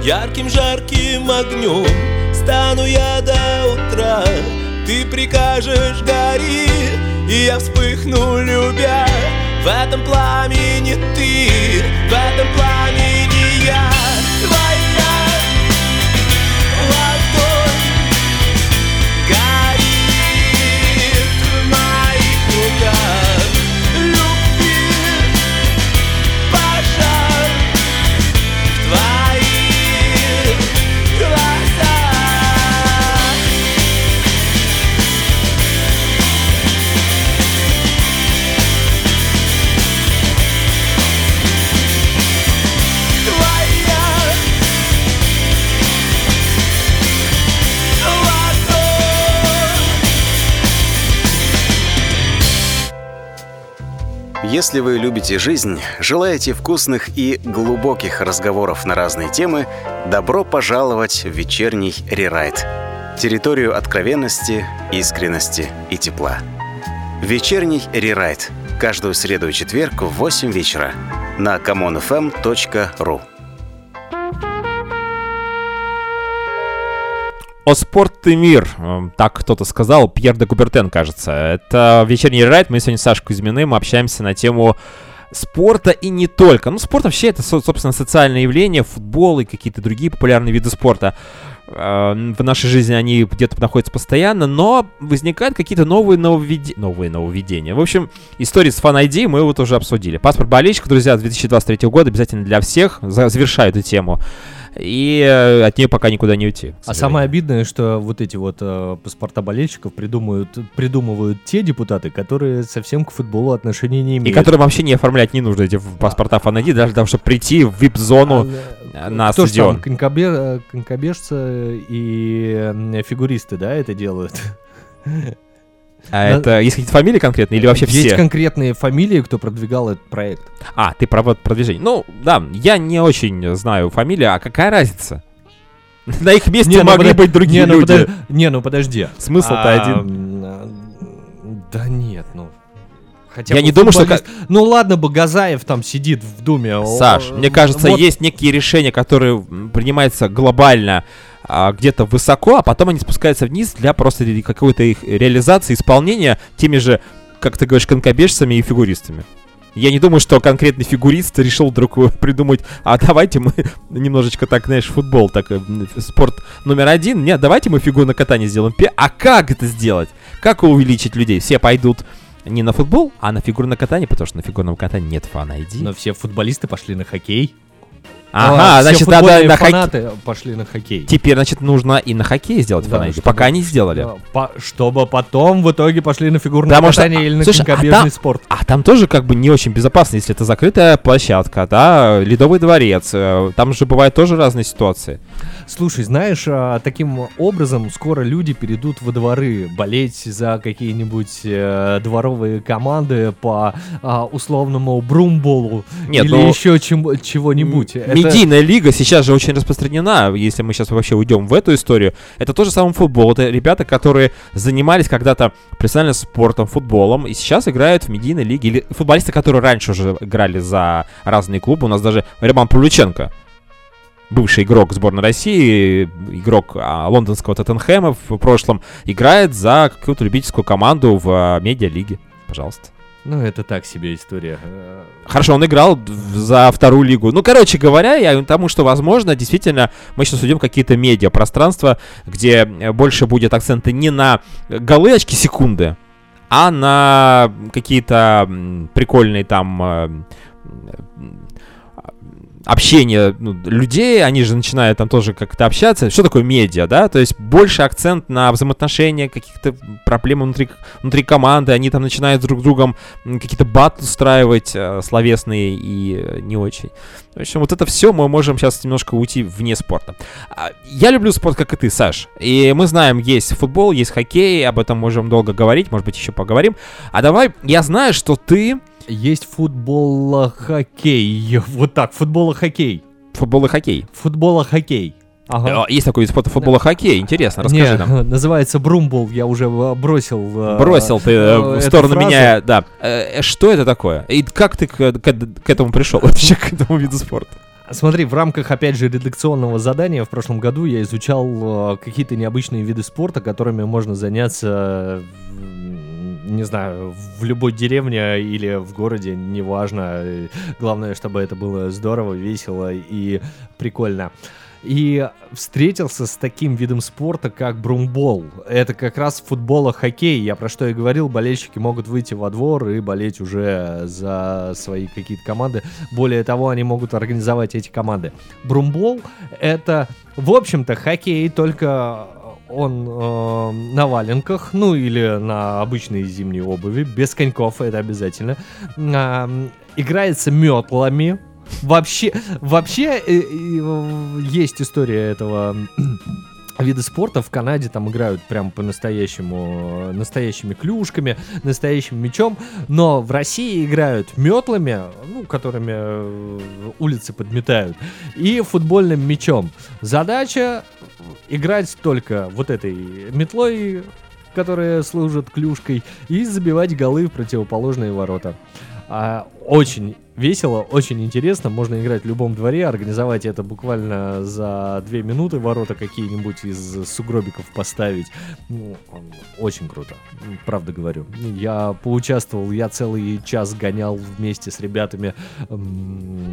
ярким жарким огнем Стану я до утра, ты прикажешь гори И я вспыхну, любя. В этом пламени ты, в этом пламени я Если вы любите жизнь, желаете вкусных и глубоких разговоров на разные темы, добро пожаловать в вечерний рерайт. Территорию откровенности, искренности и тепла. Вечерний рерайт. Каждую среду и четверг в 8 вечера на commonfm.ru. О спорт и мир, эм, так кто-то сказал, Пьер де Кубертен, кажется. Это вечерний райд, мы сегодня с Сашей Кузьминым общаемся на тему спорта и не только. Ну, спорт вообще это, со- собственно, социальное явление, футбол и какие-то другие популярные виды спорта. Э, В нашей жизни они где-то находятся постоянно, но возникают какие-то новые, нововведе- новые нововведения. В общем, истории с Fan ID мы вот уже обсудили. Паспорт болельщика, друзья, 2023 года обязательно для всех. За- Завершаю эту тему. И э, от нее пока никуда не уйти. А самое обидное, что вот эти вот э, паспорта болельщиков придумывают, придумывают те депутаты, которые совсем к футболу отношения не И имеют. которым вообще не оформлять не нужно эти паспорта фанайди, даже для того, чтобы прийти в вип-зону А, на Кто стадион. там, конькобе- э, конькобежцы и фигуристы, да, это делают? А это есть какие-то фамилии конкретные или вообще Есть все? конкретные фамилии, кто продвигал этот проект. А, ты про вот продвижение. Ну, да, я не очень знаю фамилии, а какая разница? На их месте Не, ну могли подо- быть другие не, ну люди. подо- Не, ну подожди. Смысл-то А, один. а, Да нет, ну... Хотя Я не думаю, что Ну ладно бы Газаев там сидит в Думе. о- Саш, мне кажется, вот есть некие решения, которые принимаются глобально а, где-то высоко, а потом они спускаются вниз для просто какой-то их реализации, исполнения теми же, как ты говоришь, конкобежцами и фигуристами. Я не думаю, что конкретный фигурист решил вдруг придумать, а давайте мы немножечко так, знаешь, футбол, так, э, спорт номер один. Нет, давайте мы фигурное катание сделаем. А как это сделать? Как увеличить людей? Все пойдут не на футбол, а на фигурное катание, потому что на фигурном катании нет фан-айди. Но все футболисты пошли на хоккей. Ага, А, значит, надо на хоккей. фанаты пошли на хоккей. Теперь, значит, нужно и на хоккее сделать Да, фан чтобы- Пока не сделали. Да, по- чтобы потом в итоге пошли на фигурное Потому что- катание или на слушай, а конькобежный там- спорт. А там тоже как бы не очень безопасно, если это закрытая площадка, да, ледовый дворец. э, Там же бывают тоже разные ситуации. Слушай, знаешь, а, таким образом скоро люди перейдут во дворы болеть за какие-нибудь э, дворовые команды по а, условному брумболу Нет, или ну, еще чем- чего-нибудь. Это- Медийная лига сейчас же очень распространена, если мы сейчас вообще уйдем в эту историю. Это тот же самый футбол. Это ребята, которые занимались когда-то профессиональным спортом, футболом, и сейчас играют в медийной лиге. Или футболисты, которые раньше уже играли за разные клубы. У нас даже Роман Павлюченко, бывший игрок сборной России, игрок а, лондонского Тоттенхэма в прошлом, играет за какую-то любительскую команду в а, медиалиге. Пожалуйста. Ну, это так себе история. Хорошо, он играл за вторую лигу. Ну, короче говоря, я тому, что, возможно, действительно, мы сейчас уйдем какие-то медиа-пространства, где э, больше будет акценты не на голы очки секунды, а на какие-то прикольные там э, общение ну, людей, они же начинают там тоже как-то общаться. Что такое медиа, да? То есть больше акцент на взаимоотношения, каких-то проблемы внутри, внутри команды, они там начинают друг с другом какие-то батл устраивать э, словесные и э, не очень. В общем, вот это все мы можем сейчас немножко уйти вне спорта. А, Я люблю спорт, как и ты, Саш. И мы знаем, есть футбол, есть хоккей, об этом можем долго говорить, может быть, еще поговорим. А давай, я знаю, что ты Есть футбол-хоккей. Вот так, футбол-хоккей. футбол и хоккей. Футбол-хоккей. Ага. А, Есть такой вид спорта футбола хоккей. Интересно, Не, расскажи нам. называется брумбол, я уже э, бросил. э, Бросил ты э, э, в сторону фразу. меня, да. Э, Что это такое? И как ты к, к- к этому пришел вообще, к этому виду спорта? Смотри, в рамках, опять же, редакционного задания в прошлом году я изучал э, какие-то необычные виды спорта, которыми можно заняться, не знаю, в любой деревне или в городе, неважно. Главное, чтобы это было здорово, весело и прикольно. И встретился с таким видом спорта, как брумбол. Это как раз футбола хоккей. Я про что и говорил, болельщики могут выйти во двор и болеть уже за свои какие-то команды. Более того, они могут организовать эти команды. Брумбол — это, в общем-то, хоккей, только он э, на валенках, ну или на обычной зимней обуви, без коньков, это обязательно. Ам, играется метлами. Вообще, вообще э, э, есть история этого вида спорта в Канаде там играют прям по-настоящему настоящими клюшками, настоящим мечом, но в России играют метлами, ну, которыми э, улицы подметают, и футбольным мячом. Задача играть только вот этой метлой, которая служит клюшкой, и забивать голы в противоположные ворота. А, очень весело, очень интересно. Можно играть в любом дворе, организовать это буквально за две минуты, ворота какие-нибудь из сугробиков поставить. Ну, Очень круто, правда говорю. Я поучаствовал, я целый час гонял вместе с ребятами. То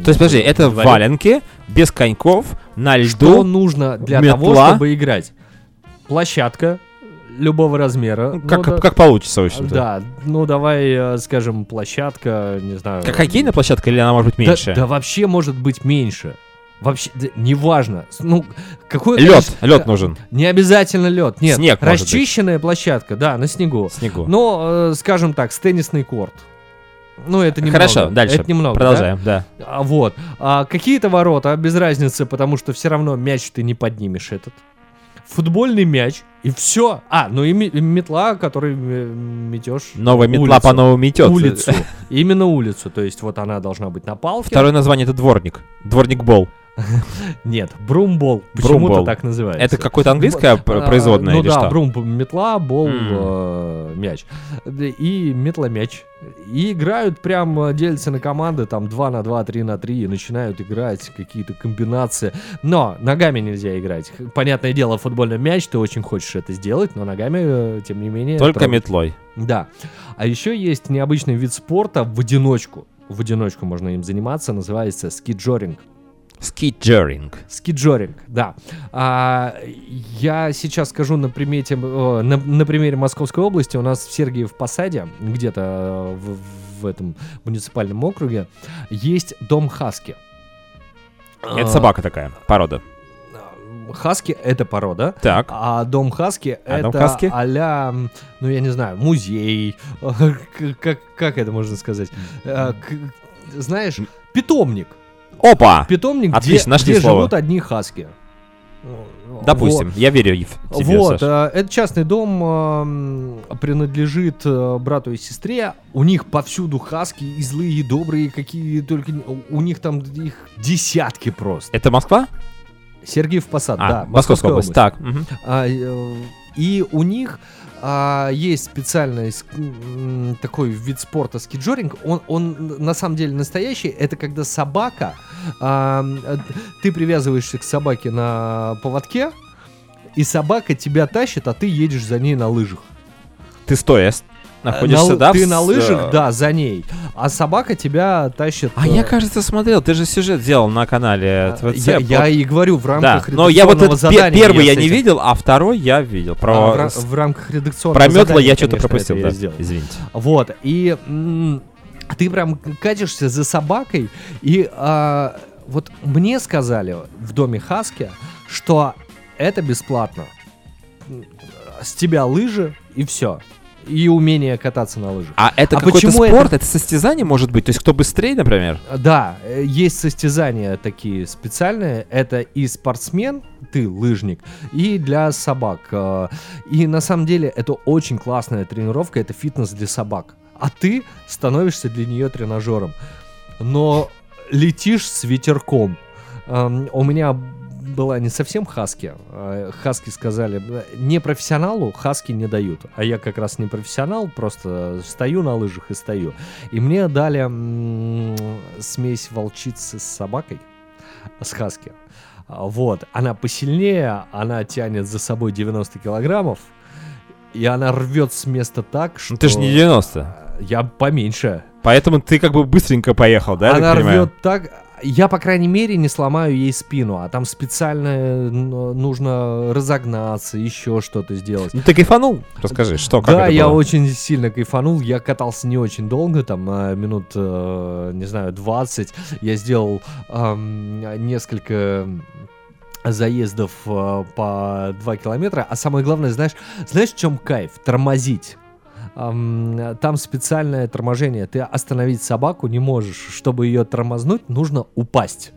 есть, подожди, это во дворе. валенки, без коньков, на Что льду. нужно для того, метла. чтобы играть? Площадка любого размера. Ну, Как, Ну, да- как получится, в общем-то. Да, ну давай, э, скажем, площадка, не знаю. Как хоккейная площадка или она может быть Да- меньше? Да, вообще может быть меньше. Вообще, да, неважно. Ну, какой Лед, лед нужен. Не обязательно лед. Нет, Снег, расчищенная площадка, да, на снегу. Снегу. Но, э, скажем так, с теннисный корт. Ну, это немного. Хорошо, дальше. Это немного. да? Продолжаем, да. А, вот. А какие-то ворота, без разницы, потому что все равно мяч ты не поднимешь этот. Футбольный мяч, и все. А, ну и ме- метла, которой э, метешь. Новая метла улицу. по-новому метет. Улицу. Именно улицу. То есть вот она должна быть на палке. Второе название это дворник. Дворник бол. Нет, брумбол. Почему-то так называется. Это какое-то английское пр- А, производное Ну или да, что? брум метла, бол, э, мяч. И метла мяч. И играют прям, э, делятся на команды, там 2 на 2, 3 на 3, и начинают играть какие-то комбинации. Но ногами нельзя играть. Понятное дело, футбольный мяч, ты очень хочешь это сделать, но ногами, э, тем не менее... Только трогать. метлой. Да. А еще есть необычный вид спорта в одиночку. В одиночку можно им заниматься, называется скиджоринг. Скиджеринг. Скиджоринг, да. А, я сейчас скажу на, примете, э, на, на примере Московской области. У нас в Сергиев Посаде, где-то э, в, в этом муниципальном округе, есть дом Хаски. Это А, собака такая, порода. Хаски это порода. Так. А дом Хаски А это Хаски? а ну я не знаю, музей. Как, как это можно сказать? Э, Знаешь, питомник. Опа! Питомник, Отлично, где, нашли где слово. живут одни хаски. Допустим, я верю в Вот, тебе, вот Саш. э, этот частный дом принадлежит э, брату и сестре. У них повсюду хаски и злые, и добрые, какие только... У них там их десятки просто. Это Москва? Сергиев Посад, А, да. Московская область. Так. мгм. А, э, и у них а, есть специальный такой вид спорта скиджоринг. Он, он на самом деле настоящий. Это когда собака, а, ты привязываешься к собаке на поводке, и собака тебя тащит, а ты едешь за ней на лыжах. Ты стоя находишься, На да? Ты в на лыжах, э, да, за ней. А собака тебя тащит. А э, я, кажется, смотрел. Ты же сюжет делал на канале ТВЦ. я, я и говорю в Да, рамках но я вот этот первый я не видел, а второй я видел. А, Про, в, ра- в рамках редакционного про метла я что-то пропустил, да. сделал. Извините. Вот, и м, ты прям катишься за собакой, и а, вот мне сказали в доме Хаски, что это бесплатно. С тебя лыжи и все. И умение кататься на лыжах. А это А какой-то почему это- спорт? Это... состязание может быть? То есть кто быстрее, например? Да, э, есть состязания такие специальные. Это и спортсмен, ты лыжник, и для собак. Э, И на самом деле это очень классная тренировка, это фитнес для собак. А ты становишься для нее тренажером. Но летишь с ветерком. Эм, У меня была не совсем хаски. А, Хаски сказали, «Э, не профессионалу хаски не дают. А я как раз не профессионал, просто стою на лыжах и стою. И мне дали м, смесь волчицы с собакой, с хаски. Вот, она посильнее, она тянет за собой 90 килограммов, и она рвет с места так, что... Ну ты же не 90. Я поменьше. Поэтому ты как бы быстренько поехал, да? Она рвет так. Я, по крайней мере, не сломаю ей спину, а там специально э, нужно разогнаться, еще что-то сделать. Ну ты кайфанул? Расскажи, что, как да, это я было? очень сильно кайфанул. Я катался не очень долго, там а, минут, э, не знаю, 20. Я сделал ам, несколько заездов э, по 2 километра. А самое главное, знаешь, знаешь, в чем кайф? Тормозить. Ам, Там специальное торможение. Ты остановить собаку не можешь. Чтобы ее тормознуть, нужно упасть.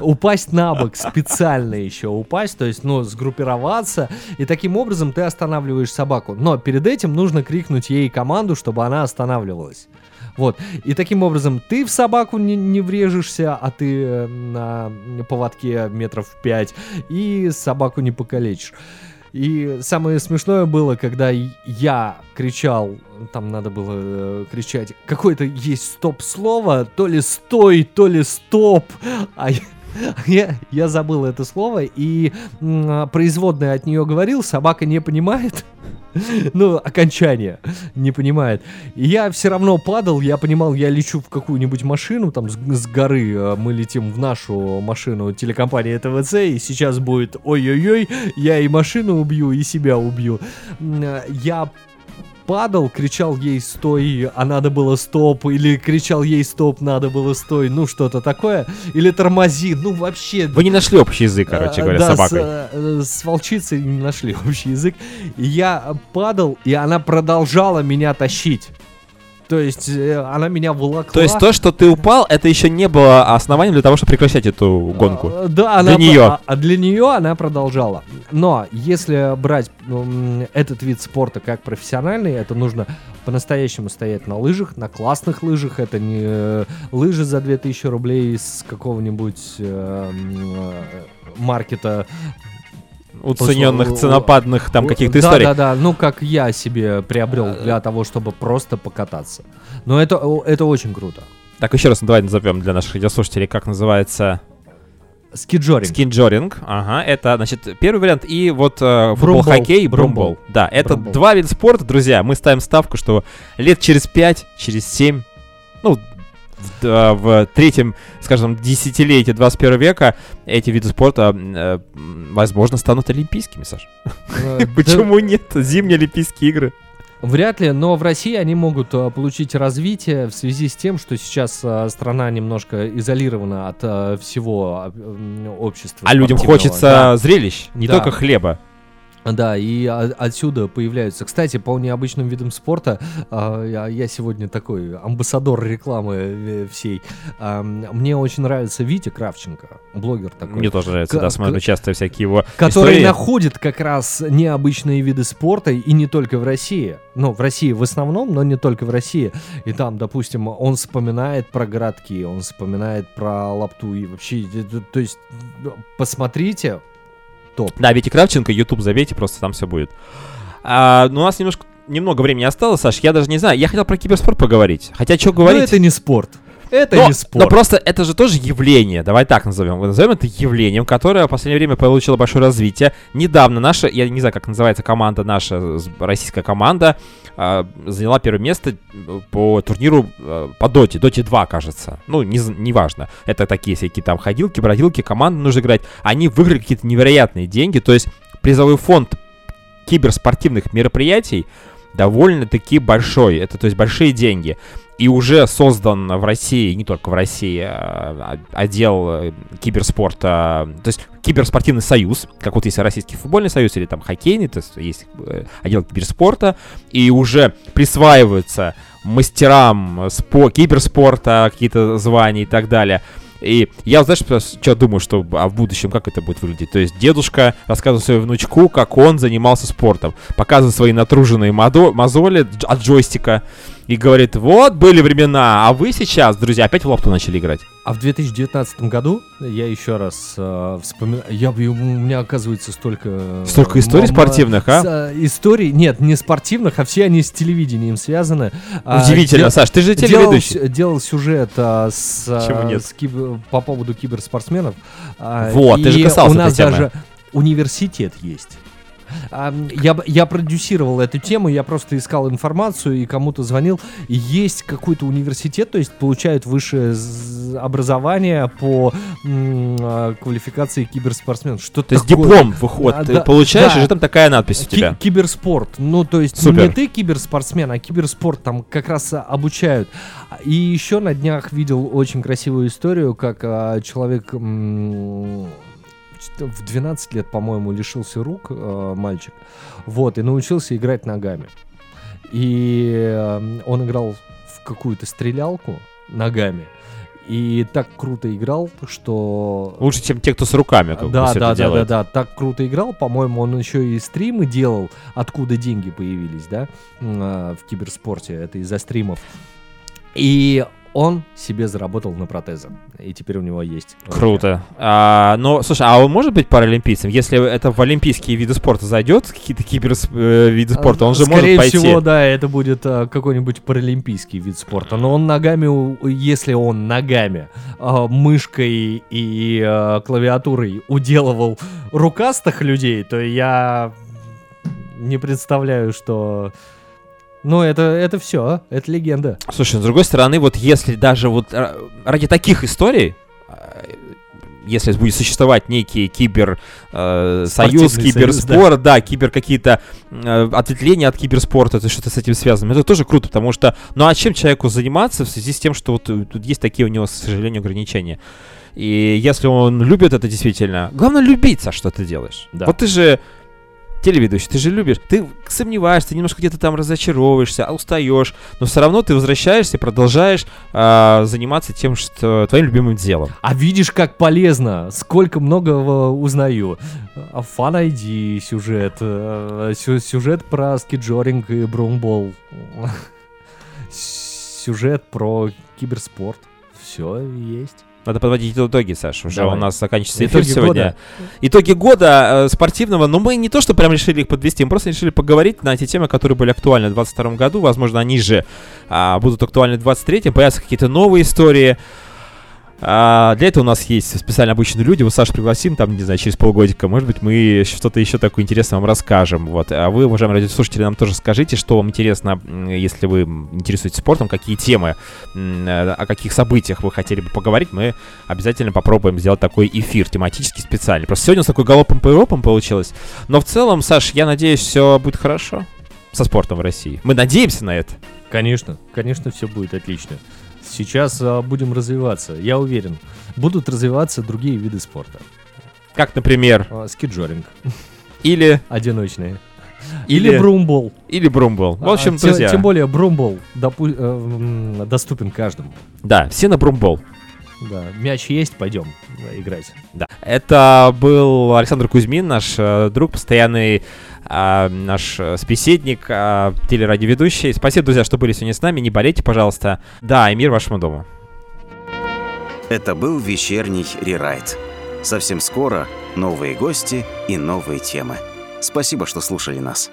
Упасть на бок, специально еще упасть, то есть, ну, сгруппироваться, и таким образом ты останавливаешь собаку. Но перед этим нужно крикнуть ей команду, чтобы она останавливалась. Вот. И таким образом ты в собаку не, не врежешься, а ты э, на поводке метров 5, и собаку не покалечишь. И самое смешное было, когда я кричал, там надо было э, кричать, какое-то есть стоп-слово, то ли стой, то ли стоп, а я, я, я забыл это слово, и м, а, производная от нее говорил, собака не понимает, ну, окончание не понимает. И я все равно падал, я понимал, я лечу в какую-нибудь машину, там с, с горы э, мы летим в нашу машину телекомпании ТВЦ, и сейчас будет ой-ой-ой, я и машину убью, и себя убью. Э, Я падал, кричал ей стой, а надо было стоп, или кричал ей стоп, надо было стой, ну что-то такое, или тормози, ну вообще Вы не нашли общий язык, короче Э, говоря, да, с собакой. С, э, с волчицей не нашли общий язык. Я падал, и она продолжала меня тащить. То есть э, она меня волокла. То есть то, что ты упал, это еще не было основанием для того, чтобы прекращать эту гонку. А, Да, Для она, неё. А, а для нее она продолжала. Но если брать этот вид спорта как профессиональный, это нужно по-настоящему стоять на лыжах, на классных лыжах. Это не э, лыжи за 2000 рублей из какого-нибудь э, маркета Уцененных, ценопадных там каких-то да, историй. Да, да, ну как я себе приобрел для того, чтобы просто покататься. Но это, это очень круто. Так, еще раз давай назовем для наших радиослушателей, как называется Скиджоринг. скинджоринг. Ага, это, значит, первый вариант. И вот э, футбол, Брумбол. хоккей, брумбол. Брумбол. Да, это Брумбол. два вида спорта, друзья. Мы ставим ставку, что лет через пять, через семь, ну, в, да, в третьем, скажем, десятилетии 21 века эти виды спорта, э, возможно, станут олимпийскими, Саш. Э, да, Почему нет? Зимние Олимпийские игры. Вряд ли, но в России они могут э, получить развитие в связи с тем, что сейчас э, страна немножко изолирована от э, всего э, общества. А людям хочется зрелищ, не Да. только хлеба. Да, и отсюда появляются. Кстати, по необычным видам спорта, а, я, сегодня такой амбассадор рекламы э, всей. Мне очень нравится Витя Кравченко, блогер такой. Мне тоже нравится, К- да, смотрю к- часто всякие его который истории. находит как раз необычные виды спорта и не только в России. Ну, в России в основном, но не только в России. И там, допустим, он вспоминает про городки, он вспоминает про лапту и вообще, то есть, посмотрите, топ. Да, Витя Кравченко, YouTube забейте, просто там все будет. А, ну, у нас немножко немного времени осталось, Саш, я даже не знаю. Я хотел про киберспорт поговорить. Хотя, что Но говорить... это не спорт. Это но, не спорт. но просто это же тоже явление, давай так назовем. Назовем это явлением, которое в последнее время получило большое развитие. Недавно наша, я не знаю, как называется команда, наша с- российская команда, а, заняла первое место э, по турниру э, по Доте, Доте 2, кажется. Ну, не, з- неважно. Это такие всякие там ходилки, бродилки, команды нужно играть. Они выиграли какие-то невероятные деньги, то есть призовой фонд киберспортивных мероприятий довольно-таки большой. Это, то есть, большие деньги. И уже создан в России, не только в России, а, а, отдел э, киберспорта, то есть киберспортивный союз, как вот есть Российский футбольный союз или там хоккейный, то есть есть э, отдел киберспорта, и уже присваиваются мастерам спо- киберспорта какие-то звания и так далее. И я, знаешь, что думаю, что а в будущем как это будет выглядеть? То есть дедушка рассказывает своему внучку, как он занимался спортом, показывает свои натруженные мозоли от джойстика, и говорит, вот были времена, а вы сейчас, друзья, опять в лапту начали играть. А в 2019 году, я еще раз э, вспоминаю, я, у меня оказывается столько... э, Столько историй ма- спортивных, а? с, э, историй, нет, не спортивных, а все они с телевидением связаны. А, Удивительно, дел- Саш, ты же делал, телеведущий. с- делал сюжет а, с, а, Почему нет? с киб- по поводу киберспортсменов. А, Вот, ты же касался у нас этой темы. даже университет есть. А, Я, я продюсировал эту тему, я просто искал информацию и кому-то звонил. Есть какой-то университет, то есть получают высшее образование по а, квалификации киберспортсменов. Что То есть диплом выход Да, ты да, получаешь, да. и же там такая надпись у тебя. киберспорт. Ну, то есть Супер. не ты киберспортсмен, а киберспорт там как раз а, обучают. И еще на днях видел очень красивую историю, как а, человек м, в 12 лет, по-моему, лишился рук, а, мальчик, вот, и научился играть ногами. И а, он играл в какую-то стрелялку ногами. И так круто играл, что Лучше, чем те, кто с руками как да, да, это да, да, да, так круто играл. По-моему, он еще и стримы делал, откуда деньги появились, да, а, в киберспорте. Это из-за стримов. И он себе заработал на протезы. И теперь у него есть. Круто. А, но, слушай, а он может быть паралимпийцем? Если это в олимпийские виды спорта зайдет, какие-то кибер э, виды спорта, он же Скорее может пойти. всего, да, это будет а, какой-нибудь паралимпийский вид спорта. Но он ногами, если он ногами, а, мышкой и а, клавиатурой уделывал рукастых людей, то я не представляю, что... Ну, это, это все, это легенда. Слушай, ну, с другой стороны, вот если даже вот ра- ради таких историй, э, если будет существовать некий кибер э, союз, Спортивный киберспорт, да. кибер какие-то э, ответвления от киберспорта, то что-то с этим связано, это тоже круто, потому что, ну а чем человеку заниматься в связи с тем, что вот э, тут есть такие у него, к сожалению, ограничения. И если он любит это действительно, главное любить, Саш, что ты делаешь. Да. Вот ты же телеведущий, ты же любишь, ты сомневаешься, немножко где-то там разочаровываешься, а устаешь, но все равно ты возвращаешься и продолжаешь а, заниматься тем, что твоим любимым делом. А видишь, как полезно, сколько многого узнаю. Фан ID сюжет, э, сю- сюжет про скиджоринг и брумбол, сюжет про киберспорт. Все есть. Надо подводить итоги, Саш. Уже Давай. у нас заканчивается эфир Итоги сегодня. года. Итоги года э, спортивного, но мы не то, что прям решили их подвести, мы просто решили поговорить на эти темы, которые были актуальны в 2022 году. Возможно, они же а, будут актуальны в 2023, появятся какие-то новые истории. А, для этого у нас есть специально обученные люди. Вот Сашу пригласим, там, не знаю, через полгодика. Может быть, мы что-то еще такое интересное вам расскажем. Вот. А вы, уважаемые радиослушатели, нам тоже скажите, что вам интересно, если вы интересуетесь спортом, какие темы, о каких событиях вы хотели бы поговорить. Мы обязательно попробуем сделать такой эфир тематически специальный. Просто сегодня у нас такой галопом по Европам получилось. Но в целом, Саш, я надеюсь, все будет хорошо со спортом в России. Мы надеемся на это. Конечно, конечно, все будет отлично. Сейчас а, будем развиваться, я уверен. Будут развиваться другие виды спорта. Как, например, А, Скиджоринг, или, одиночные. Или, или, брумбол. или брумбол. В общем, А, тем, друзья, тем более брумбол допу- э, доступен каждому. да, все на брумбол. Да, мяч есть, пойдем э, играть. Да. Это был Александр Кузьмин, наш э, друг, постоянный а, наш э, собеседник, а, телерадиоведущий. Спасибо, друзья, что были сегодня с нами. Не болейте, пожалуйста. Да, и мир вашему дому. Это был вечерний рерайт. Совсем скоро новые гости и новые темы. Спасибо, что слушали нас.